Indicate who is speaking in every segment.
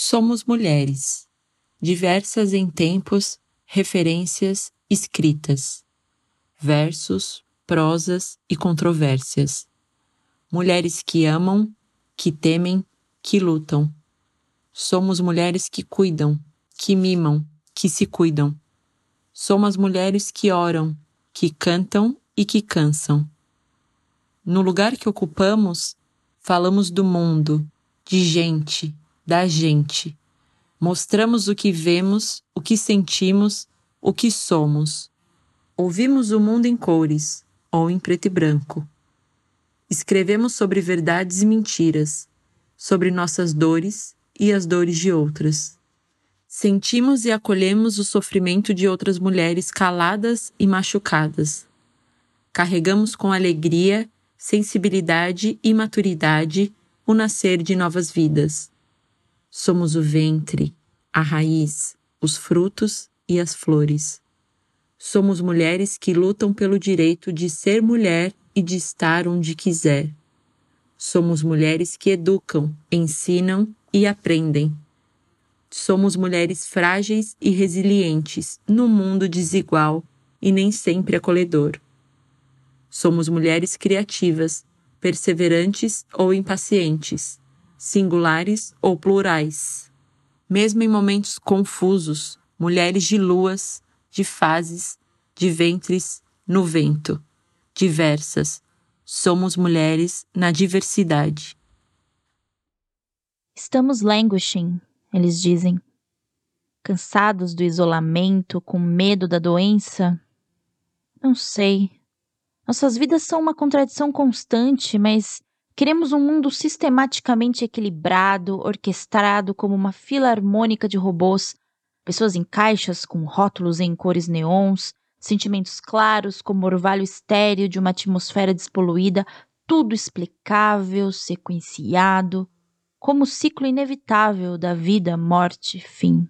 Speaker 1: Somos mulheres, diversas em tempos, referências escritas, versos, prosas e controvérsias. Mulheres que amam, que temem, que lutam. Somos mulheres que cuidam, que mimam, que se cuidam. Somos mulheres que oram, que cantam e que cansam. No lugar que ocupamos, falamos do mundo, de gente, da gente. Mostramos o que vemos, o que sentimos, o que somos. Ouvimos o mundo em cores ou em preto e branco. Escrevemos sobre verdades e mentiras, sobre nossas dores e as dores de outras. Sentimos e acolhemos o sofrimento de outras mulheres caladas e machucadas. Carregamos com alegria, sensibilidade e maturidade o nascer de novas vidas. Somos o ventre, a raiz, os frutos e as flores. Somos mulheres que lutam pelo direito de ser mulher e de estar onde quiser. Somos mulheres que educam, ensinam e aprendem. Somos mulheres frágeis e resilientes no mundo desigual e nem sempre acolhedor. Somos mulheres criativas, perseverantes ou impacientes singulares ou plurais. Mesmo em momentos confusos, mulheres de luas, de fases, de ventres no vento, diversas, somos mulheres na diversidade.
Speaker 2: Estamos languishing, eles dizem. Cansados do isolamento, com medo da doença? Não sei. Nossas vidas são uma contradição constante, mas Queremos um mundo sistematicamente equilibrado, orquestrado como uma filarmônica de robôs, pessoas em caixas com rótulos em cores neons, sentimentos claros como orvalho estéreo de uma atmosfera despoluída, tudo explicável, sequenciado, como o ciclo inevitável da vida, morte, fim.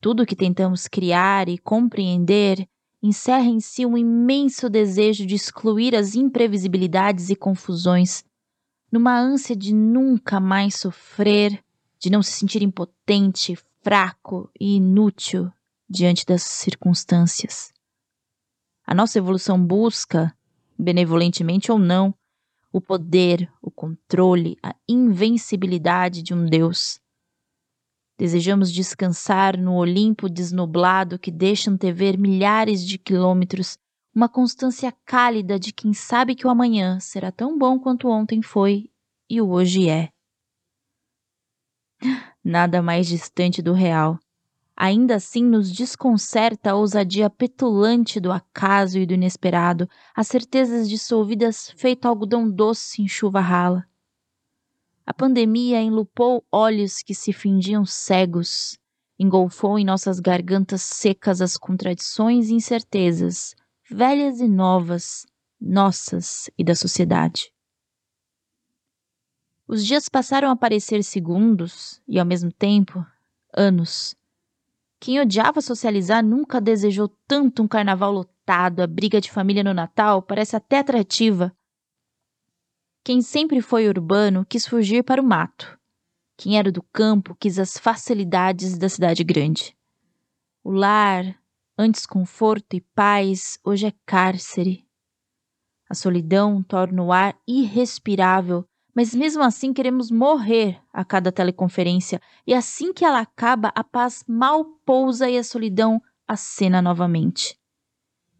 Speaker 2: Tudo que tentamos criar e compreender encerra em si um imenso desejo de excluir as imprevisibilidades e confusões, numa ânsia de nunca mais sofrer, de não se sentir impotente, fraco e inútil diante das circunstâncias. A nossa evolução busca, benevolentemente ou não, o poder, o controle, a invencibilidade de um Deus Desejamos descansar no Olimpo desnublado que deixa antever milhares de quilômetros, uma constância cálida de quem sabe que o amanhã será tão bom quanto ontem foi e o hoje é. Nada mais distante do real. Ainda assim nos desconcerta a ousadia petulante do acaso e do inesperado, as certezas dissolvidas feito algodão doce em chuva rala. A pandemia enlupou olhos que se fingiam cegos, engolfou em nossas gargantas secas as contradições e incertezas, velhas e novas, nossas e da sociedade. Os dias passaram a parecer segundos e, ao mesmo tempo, anos. Quem odiava socializar nunca desejou tanto um carnaval lotado, a briga de família no Natal parece até atrativa, quem sempre foi urbano quis fugir para o mato. Quem era do campo quis as facilidades da cidade grande. O lar, antes conforto e paz, hoje é cárcere. A solidão torna o ar irrespirável, mas mesmo assim queremos morrer a cada teleconferência, e assim que ela acaba, a paz mal pousa e a solidão acena novamente.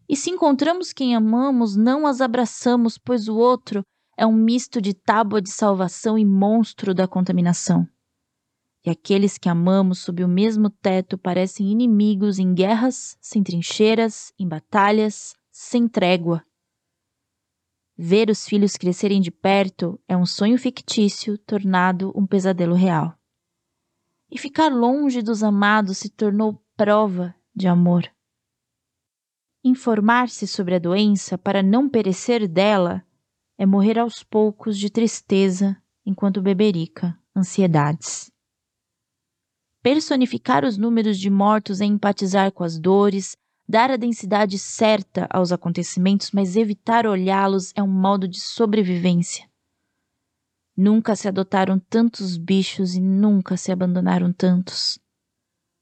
Speaker 2: E se encontramos quem amamos, não as abraçamos, pois o outro é um misto de tábua de salvação e monstro da contaminação. E aqueles que amamos sob o mesmo teto parecem inimigos em guerras, sem trincheiras, em batalhas, sem trégua. Ver os filhos crescerem de perto é um sonho fictício tornado um pesadelo real. E ficar longe dos amados se tornou prova de amor. Informar-se sobre a doença para não perecer dela é morrer aos poucos de tristeza enquanto beberica ansiedades. Personificar os números de mortos é empatizar com as dores, dar a densidade certa aos acontecimentos, mas evitar olhá-los é um modo de sobrevivência. Nunca se adotaram tantos bichos e nunca se abandonaram tantos.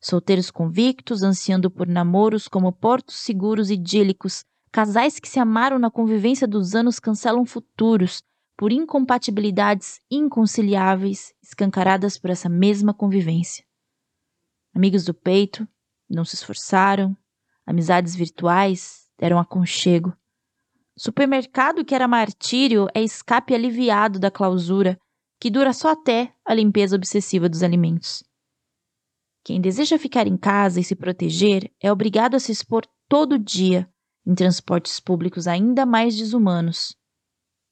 Speaker 2: Solteiros convictos, ansiando por namoros como portos seguros idílicos, casais que se amaram na convivência dos anos cancelam futuros por incompatibilidades inconciliáveis escancaradas por essa mesma convivência. Amigos do peito não se esforçaram, amizades virtuais deram aconchego. Supermercado que era martírio é escape aliviado da clausura, que dura só até a limpeza obsessiva dos alimentos. Quem deseja ficar em casa e se proteger é obrigado a se expor todo dia em transportes públicos ainda mais desumanos.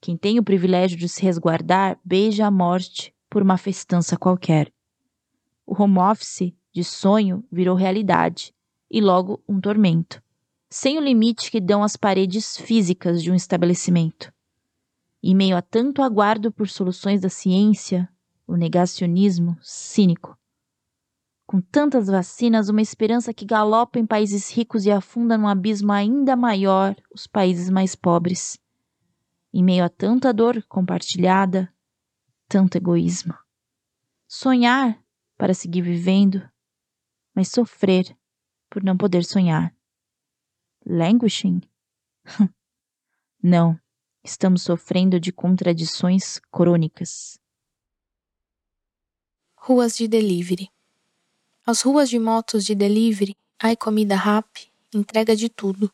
Speaker 2: Quem tem o privilégio de se resguardar beija a morte por uma festança qualquer. O home office de sonho virou realidade e logo um tormento, sem o limite que dão as paredes físicas de um estabelecimento. Em meio a tanto aguardo por soluções da ciência, o negacionismo cínico com tantas vacinas, uma esperança que galopa em países ricos e afunda num abismo ainda maior os países mais pobres. Em meio a tanta dor compartilhada, tanto egoísmo. Sonhar para seguir vivendo, mas sofrer por não poder sonhar. Languishing? não, estamos sofrendo de contradições crônicas.
Speaker 3: Ruas de delivery. As ruas de motos de delivery, ai comida rap, entrega de tudo.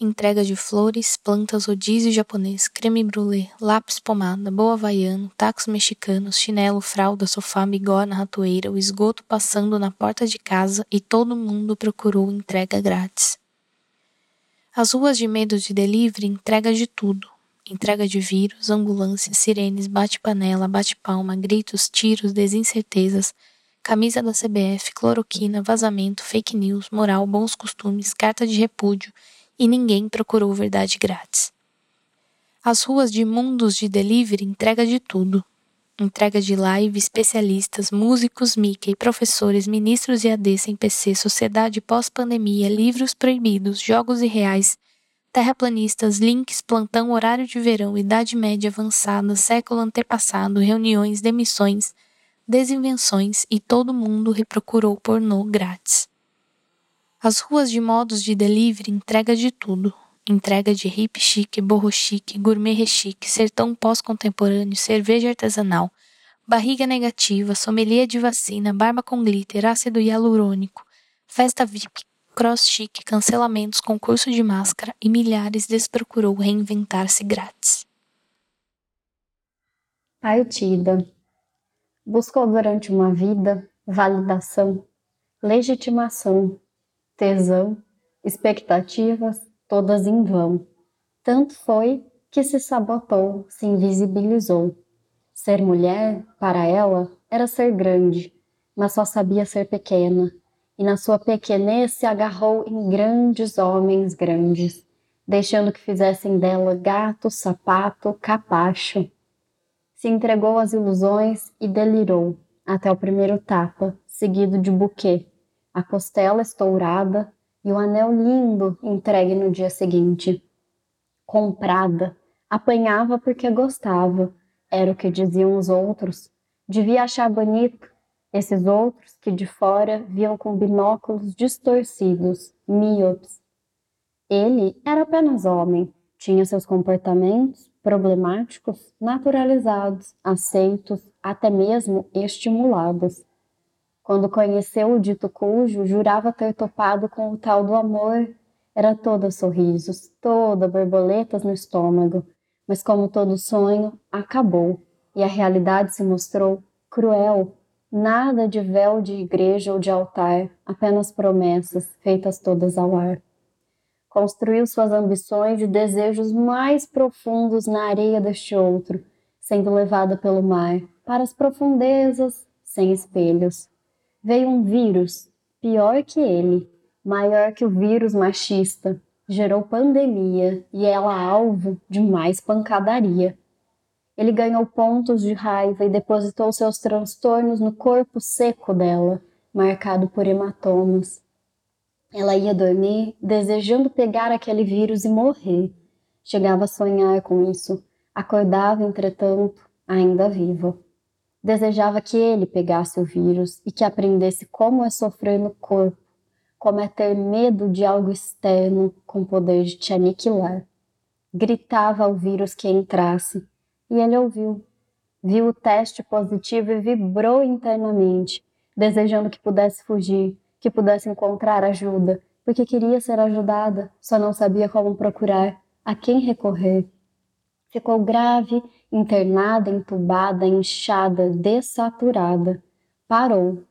Speaker 3: Entrega de flores, plantas, rodízio japonês, creme brulee, lápis pomada, boa havaiano, tacos mexicanos, chinelo, fralda, sofá, bigorna, ratoeira, o esgoto passando na porta de casa e todo mundo procurou entrega grátis. As ruas de medo de delivery entrega de tudo. Entrega de vírus, ambulância, sirenes, bate-panela, bate-palma, gritos, tiros, desincertezas, camisa da CBF, cloroquina, vazamento, fake news, moral, bons costumes, carta de repúdio e ninguém procurou verdade grátis. As ruas de mundos de delivery entrega de tudo. Entrega de live, especialistas, músicos Mickey, professores, ministros e AD sem PC, sociedade pós-pandemia, livros proibidos, jogos irreais, terraplanistas, links, plantão, horário de verão, idade média avançada, século antepassado, reuniões, demissões, desinvenções e todo mundo reprocurou pornô grátis. As ruas de modos de delivery entrega de tudo. Entrega de hip chique, borro chique, gourmet rechique, sertão pós-contemporâneo, cerveja artesanal, barriga negativa, sommelier de vacina, barba com glitter, ácido hialurônico, festa VIP, cross chique, cancelamentos, concurso de máscara e milhares desprocurou reinventar-se grátis.
Speaker 4: Partida buscou durante uma vida validação, legitimação, tesão, expectativas, todas em vão. Tanto foi que se sabotou, se invisibilizou. Ser mulher, para ela, era ser grande, mas só sabia ser pequena, e na sua pequenez se agarrou em grandes homens grandes, deixando que fizessem dela gato, sapato, capacho se entregou às ilusões e delirou até o primeiro tapa, seguido de buquê, a costela estourada e o anel lindo entregue no dia seguinte. Comprada, apanhava porque gostava, era o que diziam os outros. Devia achar bonito esses outros que de fora viam com binóculos distorcidos, míopes. Ele era apenas homem, tinha seus comportamentos problemáticos naturalizados, aceitos, até mesmo estimulados. Quando conheceu o dito cujo, jurava ter topado com o tal do amor. Era toda sorrisos, toda borboletas no estômago, mas como todo sonho, acabou e a realidade se mostrou cruel. Nada de véu de igreja ou de altar, apenas promessas feitas todas ao ar construiu suas ambições e desejos mais profundos na areia deste outro, sendo levada pelo mar para as profundezas sem espelhos. Veio um vírus, pior que ele, maior que o vírus machista, gerou pandemia e ela alvo de mais pancadaria. Ele ganhou pontos de raiva e depositou seus transtornos no corpo seco dela, marcado por hematomas. Ela ia dormir desejando pegar aquele vírus e morrer. Chegava a sonhar com isso. Acordava, entretanto, ainda viva. Desejava que ele pegasse o vírus e que aprendesse como é sofrer no corpo, como é ter medo de algo externo com poder de te aniquilar. Gritava ao vírus que entrasse e ele ouviu. Viu o teste positivo e vibrou internamente, desejando que pudesse fugir, que pudesse encontrar ajuda, porque queria ser ajudada, só não sabia como procurar, a quem recorrer. Ficou grave, internada, entubada, inchada, dessaturada. Parou,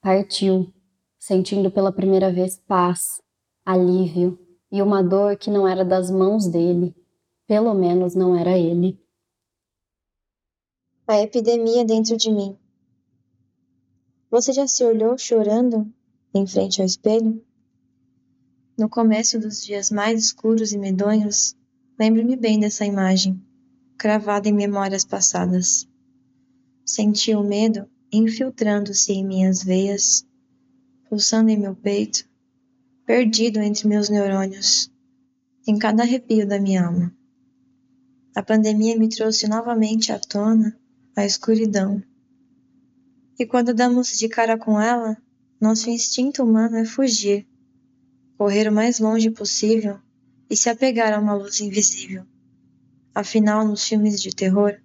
Speaker 4: partiu, sentindo pela primeira vez paz, alívio e uma dor que não era das mãos dele, pelo menos não era ele.
Speaker 5: A epidemia dentro de mim. Você já se olhou chorando em frente ao espelho? No começo dos dias mais escuros e medonhos, lembro-me bem dessa imagem, cravada em memórias passadas. Senti o medo infiltrando-se em minhas veias, pulsando em meu peito, perdido entre meus neurônios, em cada arrepio da minha alma. A pandemia me trouxe novamente à tona a escuridão. E quando damos de cara com ela, nosso instinto humano é fugir correr o mais longe possível e se apegar a uma luz invisível. Afinal, nos filmes de terror,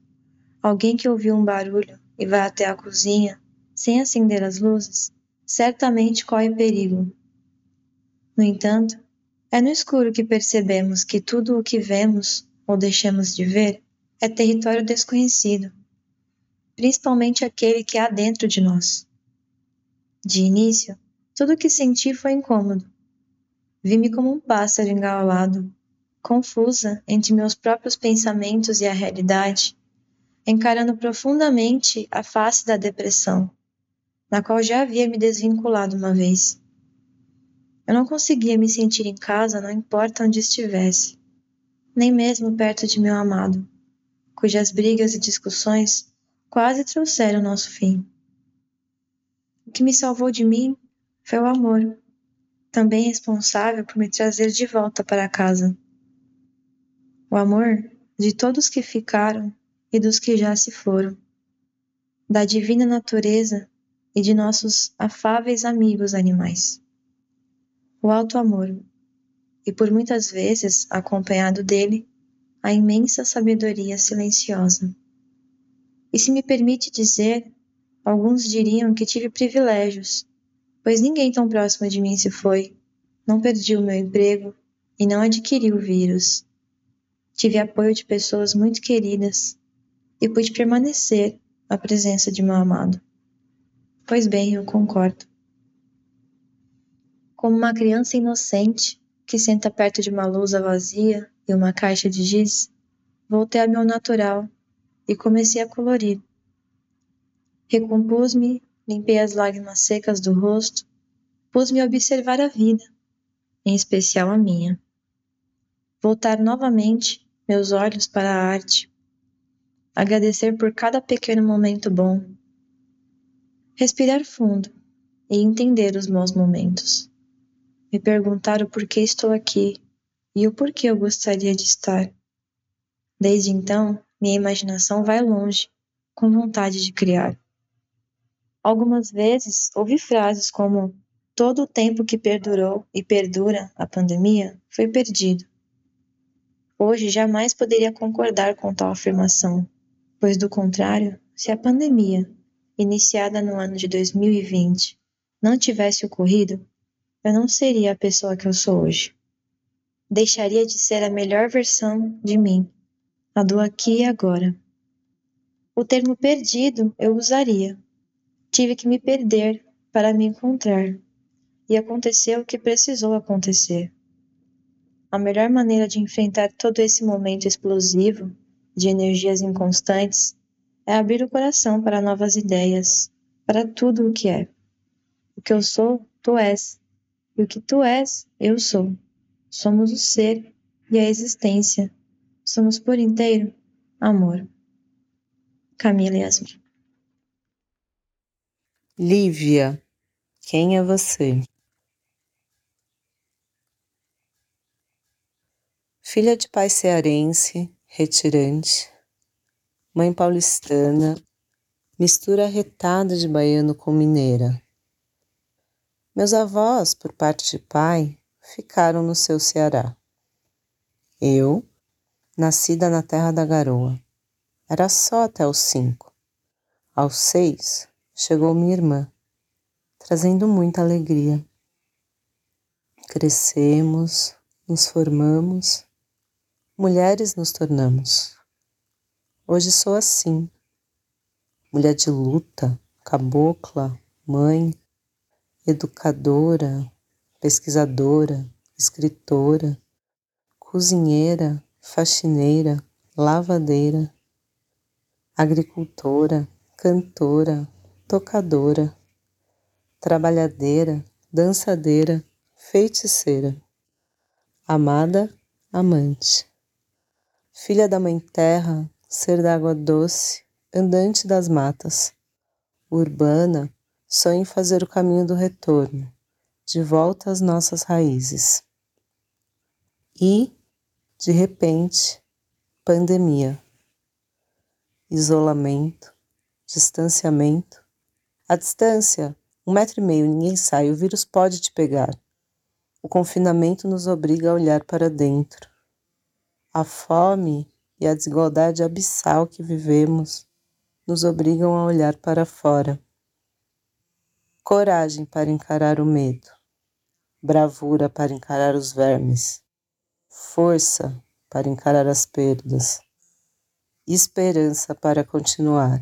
Speaker 5: alguém que ouviu um barulho e vai até a cozinha sem acender as luzes, certamente corre perigo. No entanto, é no escuro que percebemos que tudo o que vemos ou deixamos de ver é território desconhecido, principalmente aquele que há dentro de nós. De início, tudo o que senti foi incômodo Vi-me como um pássaro engaulado, confusa entre meus próprios pensamentos e a realidade, encarando profundamente a face da depressão, na qual já havia me desvinculado uma vez. Eu não conseguia me sentir em casa, não importa onde estivesse, nem mesmo perto de meu amado, cujas brigas e discussões quase trouxeram nosso fim. O que me salvou de mim foi o amor também responsável por me trazer de volta para casa. O amor de todos que ficaram e dos que já se foram, da divina natureza e de nossos afáveis amigos animais. O alto amor, e por muitas vezes acompanhado dele, a imensa sabedoria silenciosa. E se me permite dizer, alguns diriam que tive privilégios pois ninguém tão próximo de mim se foi. Não perdi o meu emprego e não adquiri o vírus. Tive apoio de pessoas muito queridas e pude permanecer à presença de meu amado. Pois bem, eu concordo. Como uma criança inocente que senta perto de uma lousa vazia e uma caixa de giz, voltei ao meu natural e comecei a colorir. Recompus-me limpei as lágrimas secas do rosto, pus-me a observar a vida, em especial a minha. Voltar novamente meus olhos para a arte, agradecer por cada pequeno momento bom, respirar fundo e entender os meus momentos, me perguntar o porquê estou aqui e o porquê eu gostaria de estar. Desde então, minha imaginação vai longe, com vontade de criar. Algumas vezes ouvi frases como: todo o tempo que perdurou e perdura a pandemia foi perdido. Hoje jamais poderia concordar com tal afirmação, pois do contrário, se a pandemia, iniciada no ano de 2020, não tivesse ocorrido, eu não seria a pessoa que eu sou hoje. Deixaria de ser a melhor versão de mim, a do aqui e agora. O termo perdido eu usaria, Tive que me perder para me encontrar, e aconteceu o que precisou acontecer. A melhor maneira de enfrentar todo esse momento explosivo de energias inconstantes é abrir o coração para novas ideias, para tudo o que é. O que eu sou, tu és, e o que tu és, eu sou. Somos o ser e a existência. Somos por inteiro amor. Camila Yasmin.
Speaker 1: Lívia, quem é você? Filha de pai cearense, retirante,
Speaker 6: mãe paulistana, mistura retada de baiano com mineira. Meus avós, por parte de pai, ficaram no seu Ceará. Eu, nascida na terra da garoa, era só até os cinco. Aos seis, chegou minha irmã, trazendo muita alegria. Crescemos, nos formamos, mulheres nos tornamos. Hoje sou assim, mulher de luta, cabocla, mãe, educadora, pesquisadora, escritora, cozinheira, faxineira, lavadeira, agricultora, cantora, tocadora, trabalhadeira, dançadeira, feiticeira, amada, amante, filha da mãe terra, ser d'água doce, andante das matas, urbana, sonho em fazer o caminho do retorno, de volta às nossas raízes. E, de repente, pandemia, isolamento, distanciamento. A distância, um metro e meio, ninguém sai, o vírus pode te pegar. O confinamento nos obriga a olhar para dentro. A fome e a desigualdade abissal que vivemos nos obrigam a olhar para fora. Coragem para encarar o medo, bravura para encarar os vermes, força para encarar as perdas, esperança para continuar.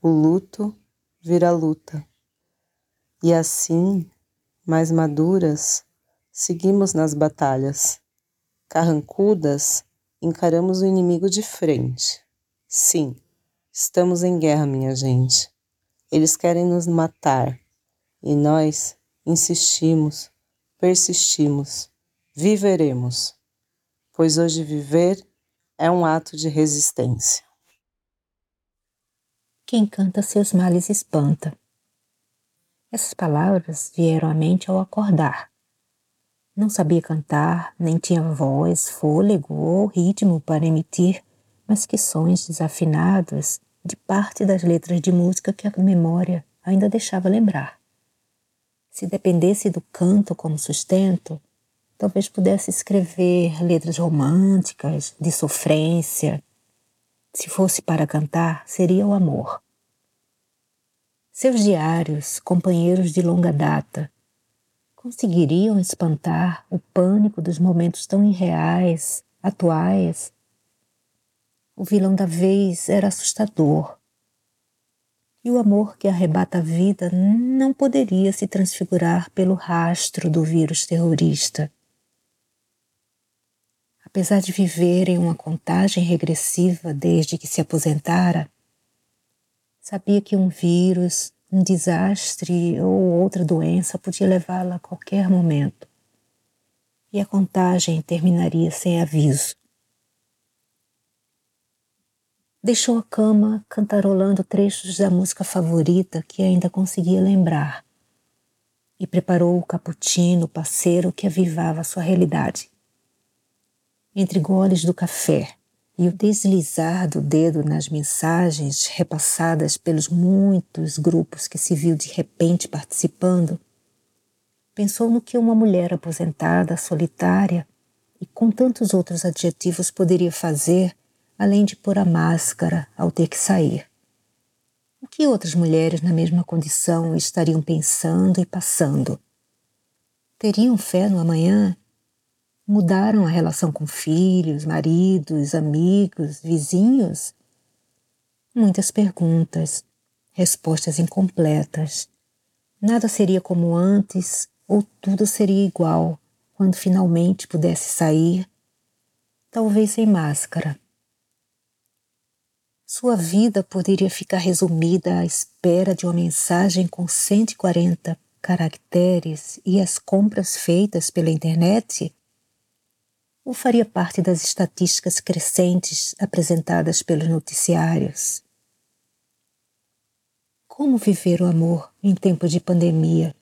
Speaker 6: O luto vira luta. E assim, mais maduras, seguimos nas batalhas. Carrancudas, encaramos o inimigo de frente. Sim, estamos em guerra, minha gente. Eles querem nos matar e nós insistimos, persistimos, viveremos, pois hoje viver é um ato de resistência.
Speaker 7: Quem canta seus males espanta. Essas palavras vieram à mente ao acordar. Não sabia cantar, nem tinha voz, fôlego ou ritmo para emitir, mas que sons desafinados de parte das letras de música que a memória ainda deixava lembrar. Se dependesse do canto como sustento, talvez pudesse escrever letras românticas, de sofrência, se fosse para cantar, seria o amor. Seus diários, companheiros de longa data, conseguiriam espantar o pânico dos momentos tão irreais, atuais. O vilão da vez era assustador. E o amor que arrebata a vida não poderia se transfigurar pelo rastro do vírus terrorista apesar de viver em uma contagem regressiva desde que se aposentara, sabia que um vírus, um desastre ou outra doença podia levá-la a qualquer momento. E a contagem terminaria sem aviso. Deixou a cama cantarolando trechos da música favorita que ainda conseguia lembrar e preparou o cappuccino parceiro que avivava sua realidade entre goles do café e o deslizar do dedo nas mensagens repassadas pelos muitos grupos que se viu de repente participando, pensou no que uma mulher aposentada, solitária e com tantos outros adjetivos poderia fazer além de pôr a máscara ao ter que sair. O que outras mulheres na mesma condição estariam pensando e passando? Teriam fé no amanhã Mudaram a relação com filhos, maridos, amigos, vizinhos? Muitas perguntas, respostas incompletas. Nada seria como antes ou tudo seria igual quando finalmente pudesse sair, talvez sem máscara. Sua vida poderia ficar resumida à espera de uma mensagem com 140 caracteres e as compras feitas pela internet? Ou faria parte das estatísticas crescentes apresentadas pelos noticiários? Como viver o amor em tempo de pandemia?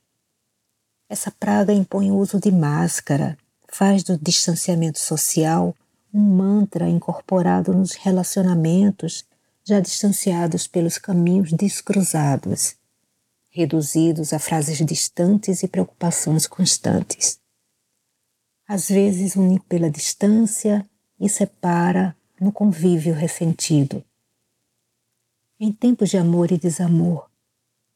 Speaker 7: Essa praga impõe o uso de máscara, faz do distanciamento social um mantra incorporado nos relacionamentos já distanciados pelos caminhos descruzados, reduzidos a frases distantes e preocupações constantes. Às vezes une pela distância e separa no convívio ressentido. Em tempos de amor e desamor,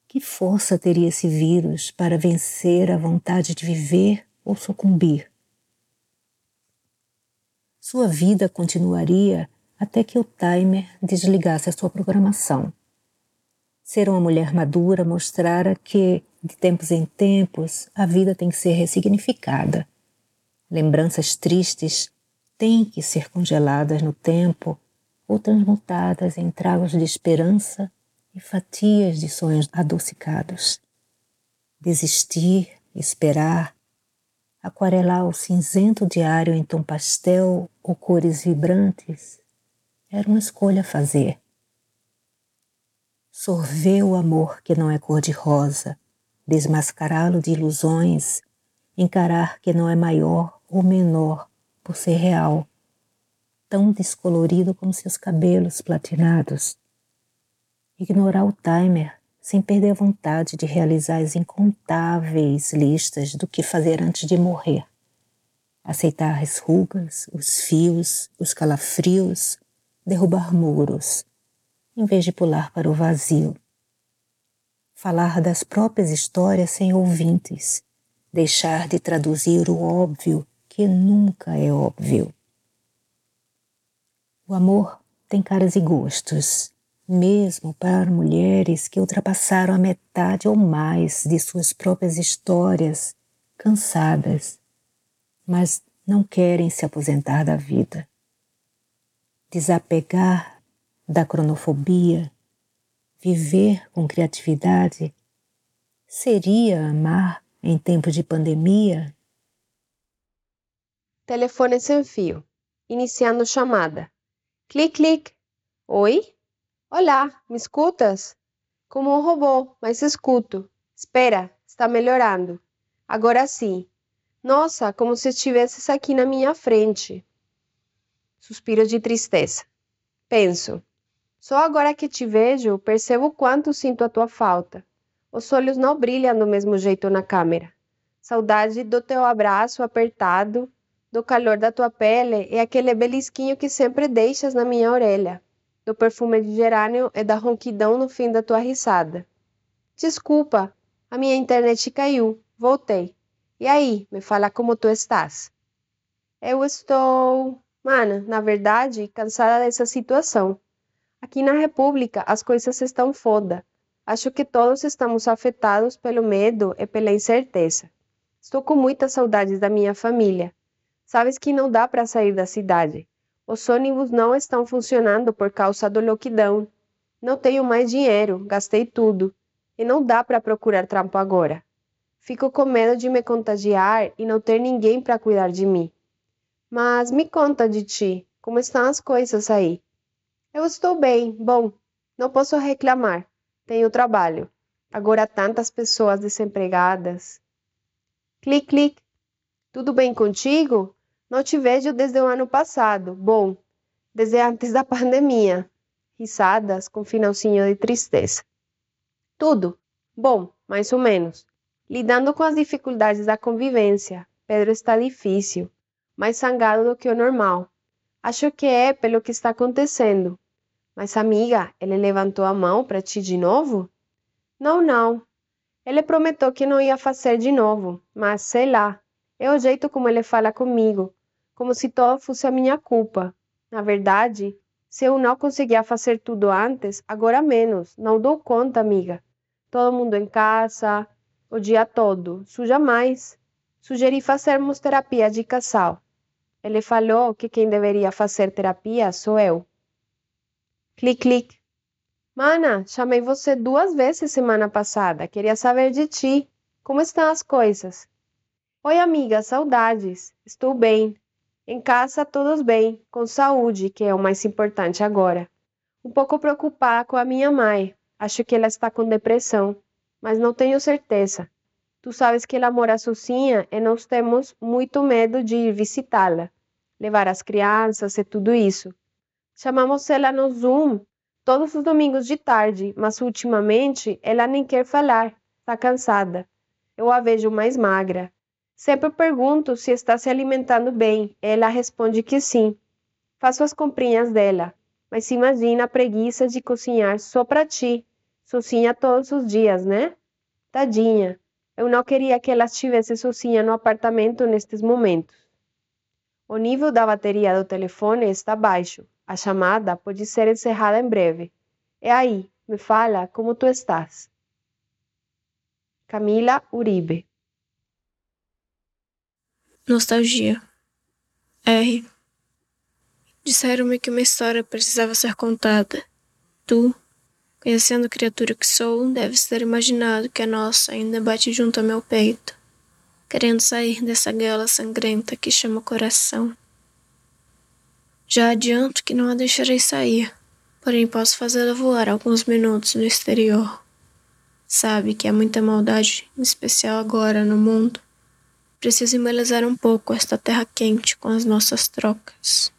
Speaker 7: que força teria esse vírus para vencer a vontade de viver ou sucumbir? Sua vida continuaria até que o timer desligasse a sua programação. Ser uma mulher madura mostrara que, de tempos em tempos, a vida tem que ser ressignificada. Lembranças tristes têm que ser congeladas no tempo ou transmutadas em tragos de esperança e fatias de sonhos adocicados. Desistir, esperar, aquarelar o cinzento diário em tom pastel ou cores vibrantes era uma escolha a fazer. Sorver o amor que não é cor-de-rosa, desmascará-lo de ilusões, encarar que não é maior ou menor por ser real, tão descolorido como seus cabelos platinados. Ignorar o timer sem perder a vontade de realizar as incontáveis listas do que fazer antes de morrer. Aceitar as rugas, os fios, os calafrios, derrubar muros, em vez de pular para o vazio. Falar das próprias histórias sem ouvintes, deixar de traduzir o óbvio que nunca é óbvio. O amor tem caras e gostos, mesmo para mulheres que ultrapassaram a metade ou mais de suas próprias histórias, cansadas, mas não querem se aposentar da vida desapegar da cronofobia, viver com criatividade, seria amar em tempo de pandemia?
Speaker 8: Telefone sem fio. Iniciando chamada. Clic, clic. Oi? Olá, me escutas? Como um robô, mas escuto. Espera, está melhorando. Agora sim. Nossa, como se estivesses aqui na minha frente. Suspiro de tristeza. Penso. Só agora que te vejo, percebo quanto sinto a tua falta. Os olhos não brilham do mesmo jeito na câmera. Saudade do teu abraço apertado, do calor da tua pele e aquele belisquinho que sempre deixas na minha orelha, do perfume de gerânio e da ronquidão no fim da tua risada. Desculpa, a minha internet caiu, voltei. E aí, me fala como tu estás? Eu estou. Mano, na verdade, cansada dessa situação. Aqui na República as coisas estão foda. Acho que todos estamos afetados pelo medo e pela incerteza. Estou com muitas saudades da minha família. Sabes que não dá para sair da cidade. Os ônibus não estão funcionando por causa do lockdown. Não tenho mais dinheiro, gastei tudo. E não dá para procurar trampo agora. Fico com medo de me contagiar e não ter ninguém para cuidar de mim. Mas me conta de ti, como estão as coisas aí? Eu estou bem, bom, não posso reclamar. Tenho trabalho. Agora tantas pessoas desempregadas. Clic, clic. Tudo bem contigo? Não te vejo desde o ano passado. Bom, desde antes da pandemia. Risadas com finalzinho de tristeza. Tudo. Bom, mais ou menos. Lidando com as dificuldades da convivência. Pedro está difícil mais sangado do que o normal. Acho que é pelo que está acontecendo. Mas, amiga, ele levantou a mão para ti de novo? Não, não. Ele prometeu que não ia fazer de novo, mas sei lá. É o jeito como ele fala comigo, como se tudo fosse a minha culpa. Na verdade, se eu não conseguia fazer tudo antes, agora menos. Não dou conta, amiga. Todo mundo em casa, o dia todo. Suja mais. Sugeri fazermos terapia de casal. Ele falou que quem deveria fazer terapia sou eu. Clic, clic. Mana, chamei você duas vezes semana passada. Queria saber de ti. Como estão as coisas? Oi, amiga, saudades. Estou bem. Em casa, todos bem, com saúde, que é o mais importante agora. Um pouco preocupada com a minha mãe. Acho que ela está com depressão, mas não tenho certeza. Tu sabes que ela mora sozinha e nós temos muito medo de ir visitá-la levar as crianças e tudo isso. Chamamos ela no Zoom todos os domingos de tarde, mas ultimamente ela nem quer falar, está cansada. Eu a vejo mais magra. Sempre pergunto se está se alimentando bem. Ela responde que sim. Faço as comprinhas dela, mas imagina a preguiça de cozinhar só para ti. Sozinha todos os dias, né? Tadinha. Eu não queria que ela estivesse sozinha no apartamento nestes momentos. O nível da bateria do telefone está baixo. A chamada pode ser encerrada em breve. E aí, me fala como tu estás. Camila Uribe
Speaker 9: Nostalgia R. Disseram-me que uma história precisava ser contada. Tu, Conhecendo a criatura que sou, deves ter imaginado que a nossa ainda bate junto ao meu peito, querendo sair dessa guela sangrenta que chama coração. Já adianto que não a deixarei sair, porém posso fazê-la voar alguns minutos no exterior. Sabe que há muita maldade, em especial agora, no mundo. Preciso embelezar um pouco esta terra quente com as nossas trocas.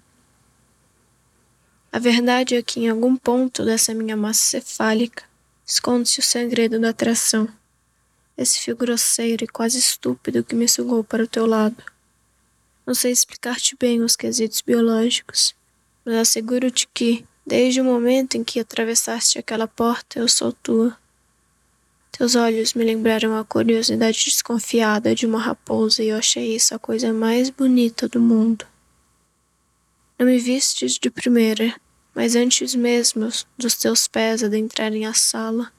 Speaker 9: A verdade é que em algum ponto dessa minha massa cefálica esconde-se o segredo da atração. Esse fio grosseiro e quase estúpido que me sugou para o teu lado. Não sei explicar-te bem os quesitos biológicos, mas asseguro-te que, desde o momento em que atravessaste aquela porta, eu sou tua. Teus olhos me lembraram a curiosidade desconfiada de uma raposa e eu achei isso a coisa mais bonita do mundo. Não me vistes de primeira, mas antes mesmo dos teus pés adentrarem a sala,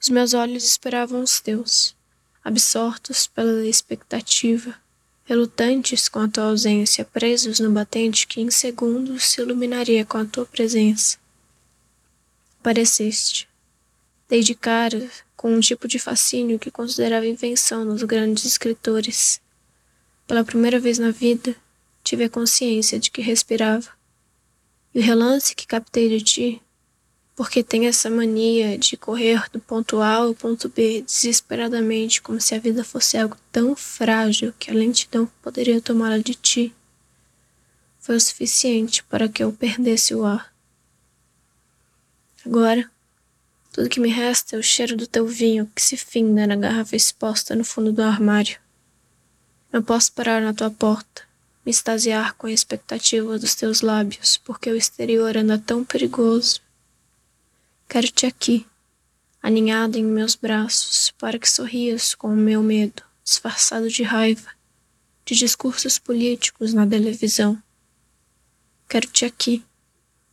Speaker 9: os meus olhos esperavam os teus, absortos pela expectativa, relutantes com a tua ausência, presos no batente que em segundos se iluminaria com a tua presença. Apareceste. Dei de cara com um tipo de fascínio que considerava invenção nos grandes escritores. Pela primeira vez na vida, tive a consciência de que respirava. E o relance que captei de ti, porque tem essa mania de correr do ponto A ao ponto B desesperadamente, como se a vida fosse algo tão frágil que a lentidão poderia tomá-la de ti, foi o suficiente para que eu perdesse o ar. Agora, tudo que me resta é o cheiro do teu vinho que se finda na garrafa exposta no fundo do armário. Não posso parar na tua porta me extasiar com a expectativa dos teus lábios, porque o exterior anda tão perigoso. Quero-te aqui, aninhada em meus braços, para que sorrias com o meu medo, disfarçado de raiva, de discursos políticos na televisão. Quero-te aqui,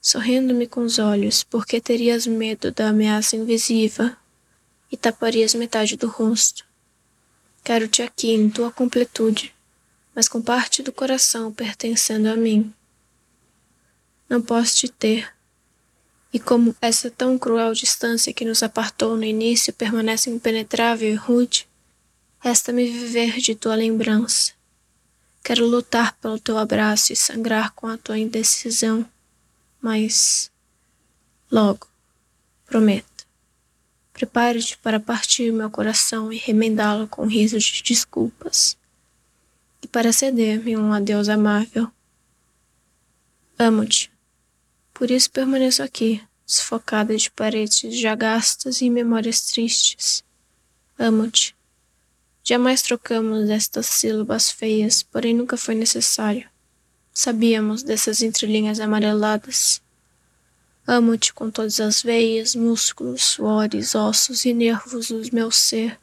Speaker 9: sorrindo-me com os olhos, porque terias medo da ameaça invisível e taparias metade do rosto. Quero-te aqui em tua completude, mas com parte do coração pertencendo a mim. Não posso te ter. E como essa tão cruel distância que nos apartou no início permanece impenetrável e rude, resta-me viver de tua lembrança. Quero lutar pelo teu abraço e sangrar com a tua indecisão, mas logo, prometo. Prepare-te para partir meu coração e remendá-lo com risos de desculpas e para ceder-me um adeus amável. Amo-te. Por isso permaneço aqui, sufocada de paredes já gastas e memórias tristes. Amo-te. Jamais trocamos estas sílabas feias, porém nunca foi necessário. Sabíamos dessas entrelinhas amareladas. Amo-te com todas as veias, músculos, suores, ossos e nervos do meu ser,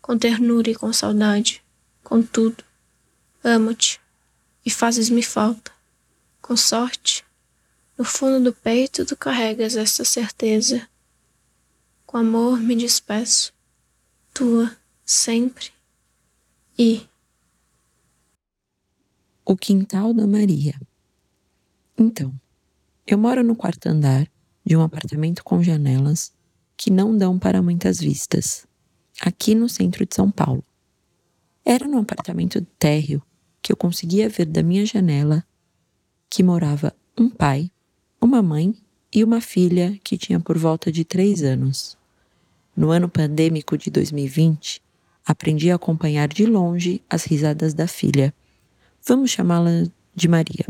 Speaker 9: com ternura e com saudade, com tudo. Amo-te e fazes-me falta. Com sorte, no fundo do peito tu carregas esta certeza. Com amor me despeço, tua, sempre e.
Speaker 1: O quintal da Maria. Então, eu moro no quarto andar de um apartamento com janelas que não dão para muitas vistas, aqui no centro de São Paulo. Era num apartamento térreo que eu conseguia ver da minha janela que morava um pai, uma mãe e uma filha que tinha por volta de três anos. No ano pandêmico de 2020, aprendi a acompanhar de longe as risadas da filha. Vamos chamá-la de Maria.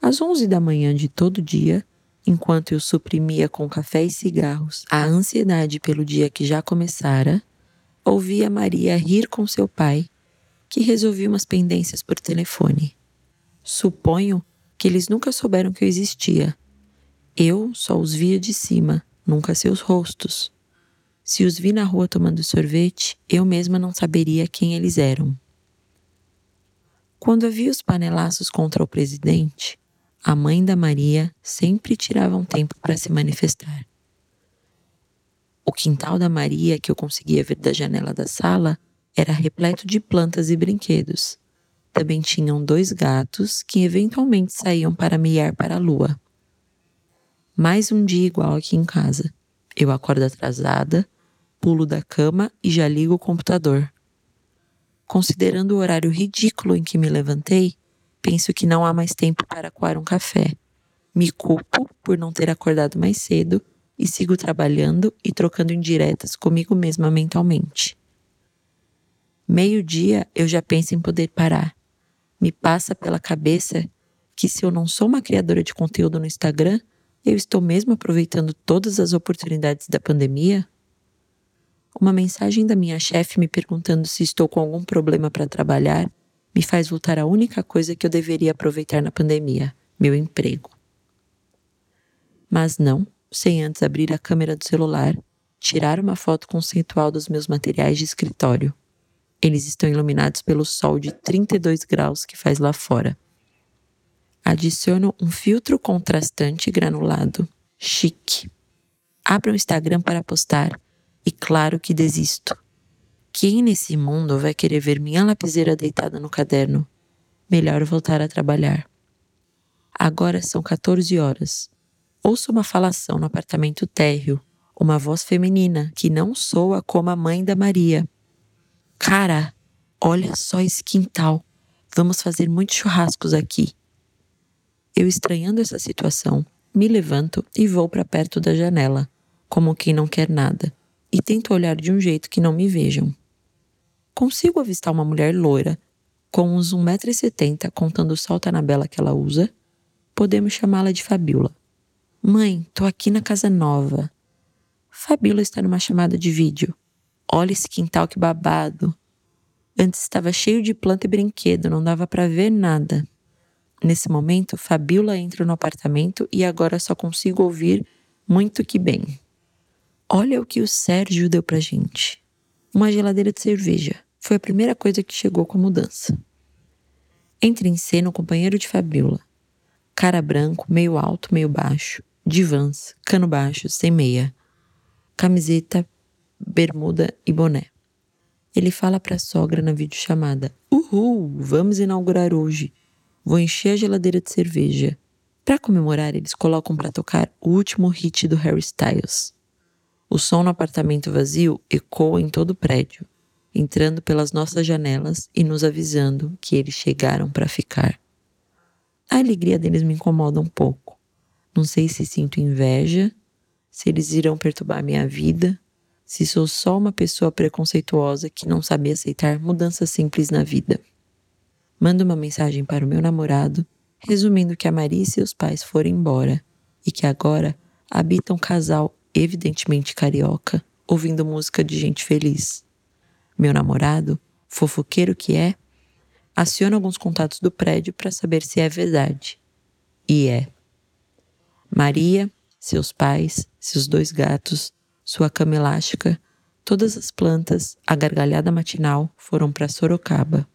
Speaker 1: Às onze da manhã de todo dia, enquanto eu suprimia com café e cigarros a ansiedade pelo dia que já começara, ouvia Maria rir com seu pai, que resolvia umas pendências por telefone. Suponho que eles nunca souberam que eu existia. Eu só os via de cima, nunca seus rostos. Se os vi na rua tomando sorvete, eu mesma não saberia quem eles eram. Quando havia os panelaços contra o presidente, a mãe da Maria sempre tirava um tempo para se manifestar. O quintal da Maria, que eu conseguia ver da janela da sala, era repleto de plantas e brinquedos. Também tinham dois gatos que eventualmente saíam para miar para a lua. Mais um dia igual aqui em casa. Eu acordo atrasada, pulo da cama e já ligo o computador. Considerando o horário ridículo em que me levantei, penso que não há mais tempo para coar um café. Me culpo por não ter acordado mais cedo e sigo trabalhando e trocando indiretas comigo mesma mentalmente. Meio-dia eu já penso em poder parar. Me passa pela cabeça que se eu não sou uma criadora de conteúdo no Instagram, eu estou mesmo aproveitando todas as oportunidades da pandemia? Uma mensagem da minha chefe me perguntando se estou com algum problema para trabalhar me faz voltar à única coisa que eu deveria aproveitar na pandemia: meu emprego. Mas não, sem antes abrir a câmera do celular, tirar uma foto conceitual dos meus materiais de escritório. Eles estão iluminados pelo sol de 32 graus que faz lá fora. Adiciono um filtro contrastante granulado, chique. Abro o Instagram para postar e claro que desisto. Quem nesse mundo vai querer ver minha lapiseira deitada no caderno? Melhor voltar a trabalhar. Agora são 14 horas. Ouço uma falação no apartamento térreo, uma voz feminina que não soa como a mãe da Maria. Cara, olha só esse quintal. Vamos fazer muitos churrascos aqui. Eu, estranhando essa situação, me levanto e vou para perto da janela, como quem não quer nada, e tento olhar de um jeito que não me vejam. Consigo avistar uma mulher loira, com uns 1,70m contando o salto anabela que ela usa. Podemos chamá-la de Fabiola. Mãe, tô aqui na casa nova. Fabiola está numa chamada de vídeo. Olha esse quintal que babado. Antes estava cheio de planta e brinquedo, não dava para ver nada. Nesse momento, Fabiola entra no apartamento e agora só consigo ouvir muito que bem. Olha o que o Sérgio deu pra gente. Uma geladeira de cerveja. Foi a primeira coisa que chegou com a mudança. Entra em cena o companheiro de Fabiola. Cara branco, meio alto, meio baixo, divãs, cano baixo, sem meia, camiseta, bermuda e boné. Ele fala para a sogra na videochamada: Uhul, vamos inaugurar hoje. Vou encher a geladeira de cerveja. Para comemorar, eles colocam para tocar o último hit do Harry Styles. O som no apartamento vazio ecoa em todo o prédio entrando pelas nossas janelas e nos avisando que eles chegaram para ficar. A alegria deles me incomoda um pouco. Não sei se sinto inveja, se eles irão perturbar minha vida, se sou só uma pessoa preconceituosa que não sabe aceitar mudanças simples na vida. Mando uma mensagem para o meu namorado, resumindo que a Maria e seus pais foram embora e que agora habitam um casal evidentemente carioca, ouvindo música de gente feliz. Meu namorado, fofoqueiro que é, aciona alguns contatos do prédio para saber se é verdade. E é. Maria, seus pais, seus dois gatos, sua cama elástica, todas as plantas, a gargalhada matinal foram para Sorocaba.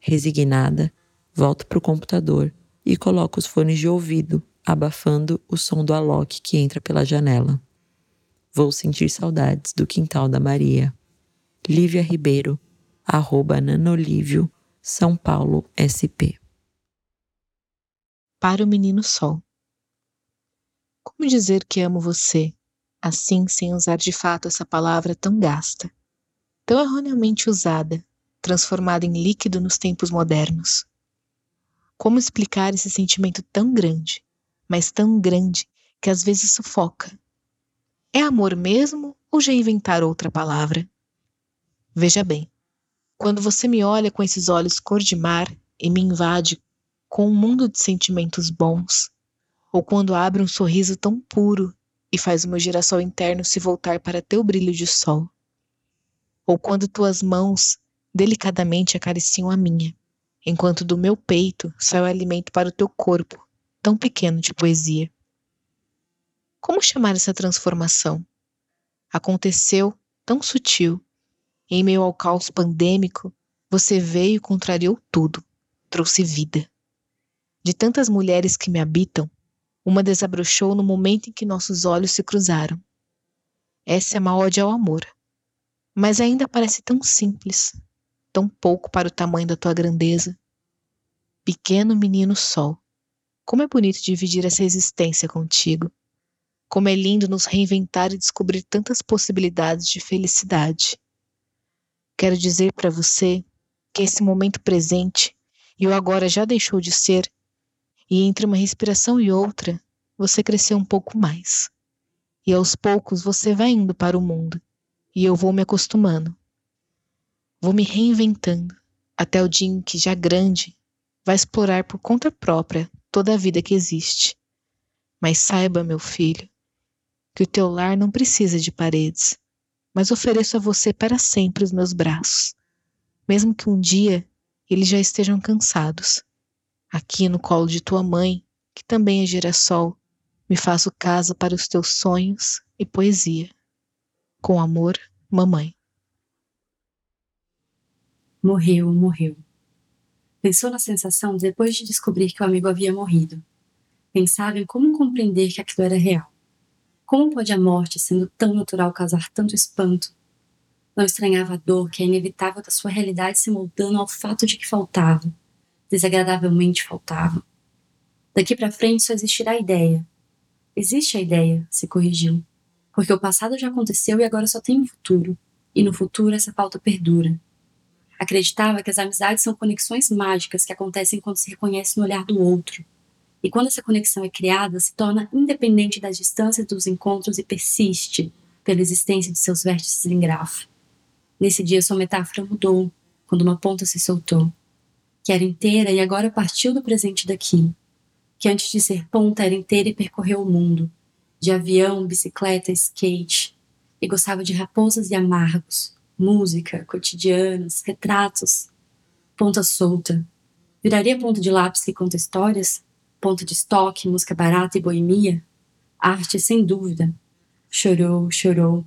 Speaker 1: Resignada, volto para o computador e coloco os fones de ouvido, abafando o som do Alok que entra pela janela. Vou sentir saudades do quintal da Maria. Lívia Ribeiro, arroba nanolívio, São Paulo, SP.
Speaker 10: Para o Menino Sol. Como dizer que amo você, assim sem usar de fato essa palavra tão gasta, tão erroneamente usada, transformada em líquido nos tempos modernos? Como explicar esse sentimento tão grande, mas tão grande que às vezes sufoca? É amor mesmo ou já inventar outra palavra? Veja bem, quando você me olha com esses olhos cor de mar e me invade com um mundo de sentimentos bons, ou quando abre um sorriso tão puro e faz o meu girassol interno se voltar para teu brilho de sol, ou quando tuas mãos delicadamente acariciam a minha, enquanto do meu peito sai o alimento para o teu corpo, tão pequeno de poesia. Como chamar essa transformação? Aconteceu tão sutil. Em meio ao caos pandêmico, você veio e contrariou tudo, trouxe vida. De tantas mulheres que me habitam, uma desabrochou no momento em que nossos olhos se cruzaram. Essa é uma ode ao amor, mas ainda parece tão simples, tão pouco para o tamanho da tua grandeza. Pequeno menino sol, como é bonito dividir essa existência contigo. Como é lindo nos reinventar e descobrir tantas possibilidades de felicidade. Quero dizer para você que esse momento presente e o agora já deixou de ser, e entre uma respiração e outra, você cresceu um pouco mais. E aos poucos você vai indo para o mundo, e eu vou me acostumando. Vou me reinventando, até o dia em que, já grande, vai explorar por conta própria toda a vida que existe. Mas saiba, meu filho, que o teu lar não precisa de paredes, mas ofereço a você para sempre os meus braços mesmo que um dia eles já estejam cansados. Aqui no colo de tua mãe, que também é girassol, me faço casa para os teus sonhos e poesia. Com amor, mamãe.
Speaker 11: Morreu, morreu. Pensou na sensação depois de descobrir que o amigo havia morrido. Pensava em como compreender que aquilo era real. Como pode a morte, sendo tão natural, causar tanto espanto, não estranhava a dor que é inevitável da sua realidade se moldando ao fato de que faltava, desagradavelmente faltava. Daqui para frente só existirá a ideia. Existe a ideia, se corrigiu, porque o passado já aconteceu e agora só tem o futuro, e no futuro essa falta perdura. Acreditava que as amizades são conexões mágicas que acontecem quando se reconhece no olhar do outro. E quando essa conexão é criada, se torna independente das distâncias dos encontros e persiste pela existência de seus vértices em grafo. Nesse dia sua metáfora mudou, quando uma ponta se soltou, que era inteira e agora partiu do presente daqui, que antes de ser ponta era inteira e percorreu o mundo, de avião, bicicleta, skate, e gostava de raposas e amargos, música, cotidianos, retratos, ponta solta. Viraria ponta de lápis que conta histórias? Ponta de estoque, música barata e boemia? Arte, sem dúvida. Chorou, chorou,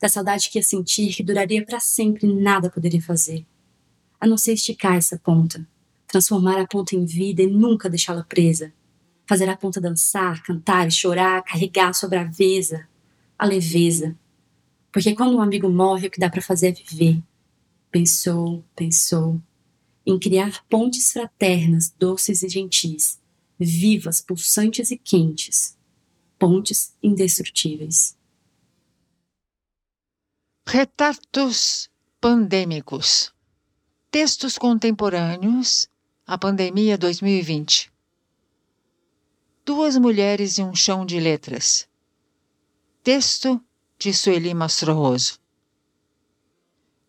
Speaker 11: da saudade que ia sentir que duraria para sempre nada poderia fazer. A não ser esticar essa ponta, transformar a ponta em vida e nunca deixá-la presa. Fazer a ponta dançar, cantar e chorar, carregar a braveza, a leveza. Porque quando um amigo morre, o que dá para fazer é viver. Pensou, pensou, em criar pontes fraternas, doces e gentis, vivas, pulsantes e quentes, pontes indestrutíveis.
Speaker 12: Retratos pandêmicos. Textos contemporâneos. A pandemia 2020. Duas mulheres e um chão de letras. Texto de Sueli Mastroso.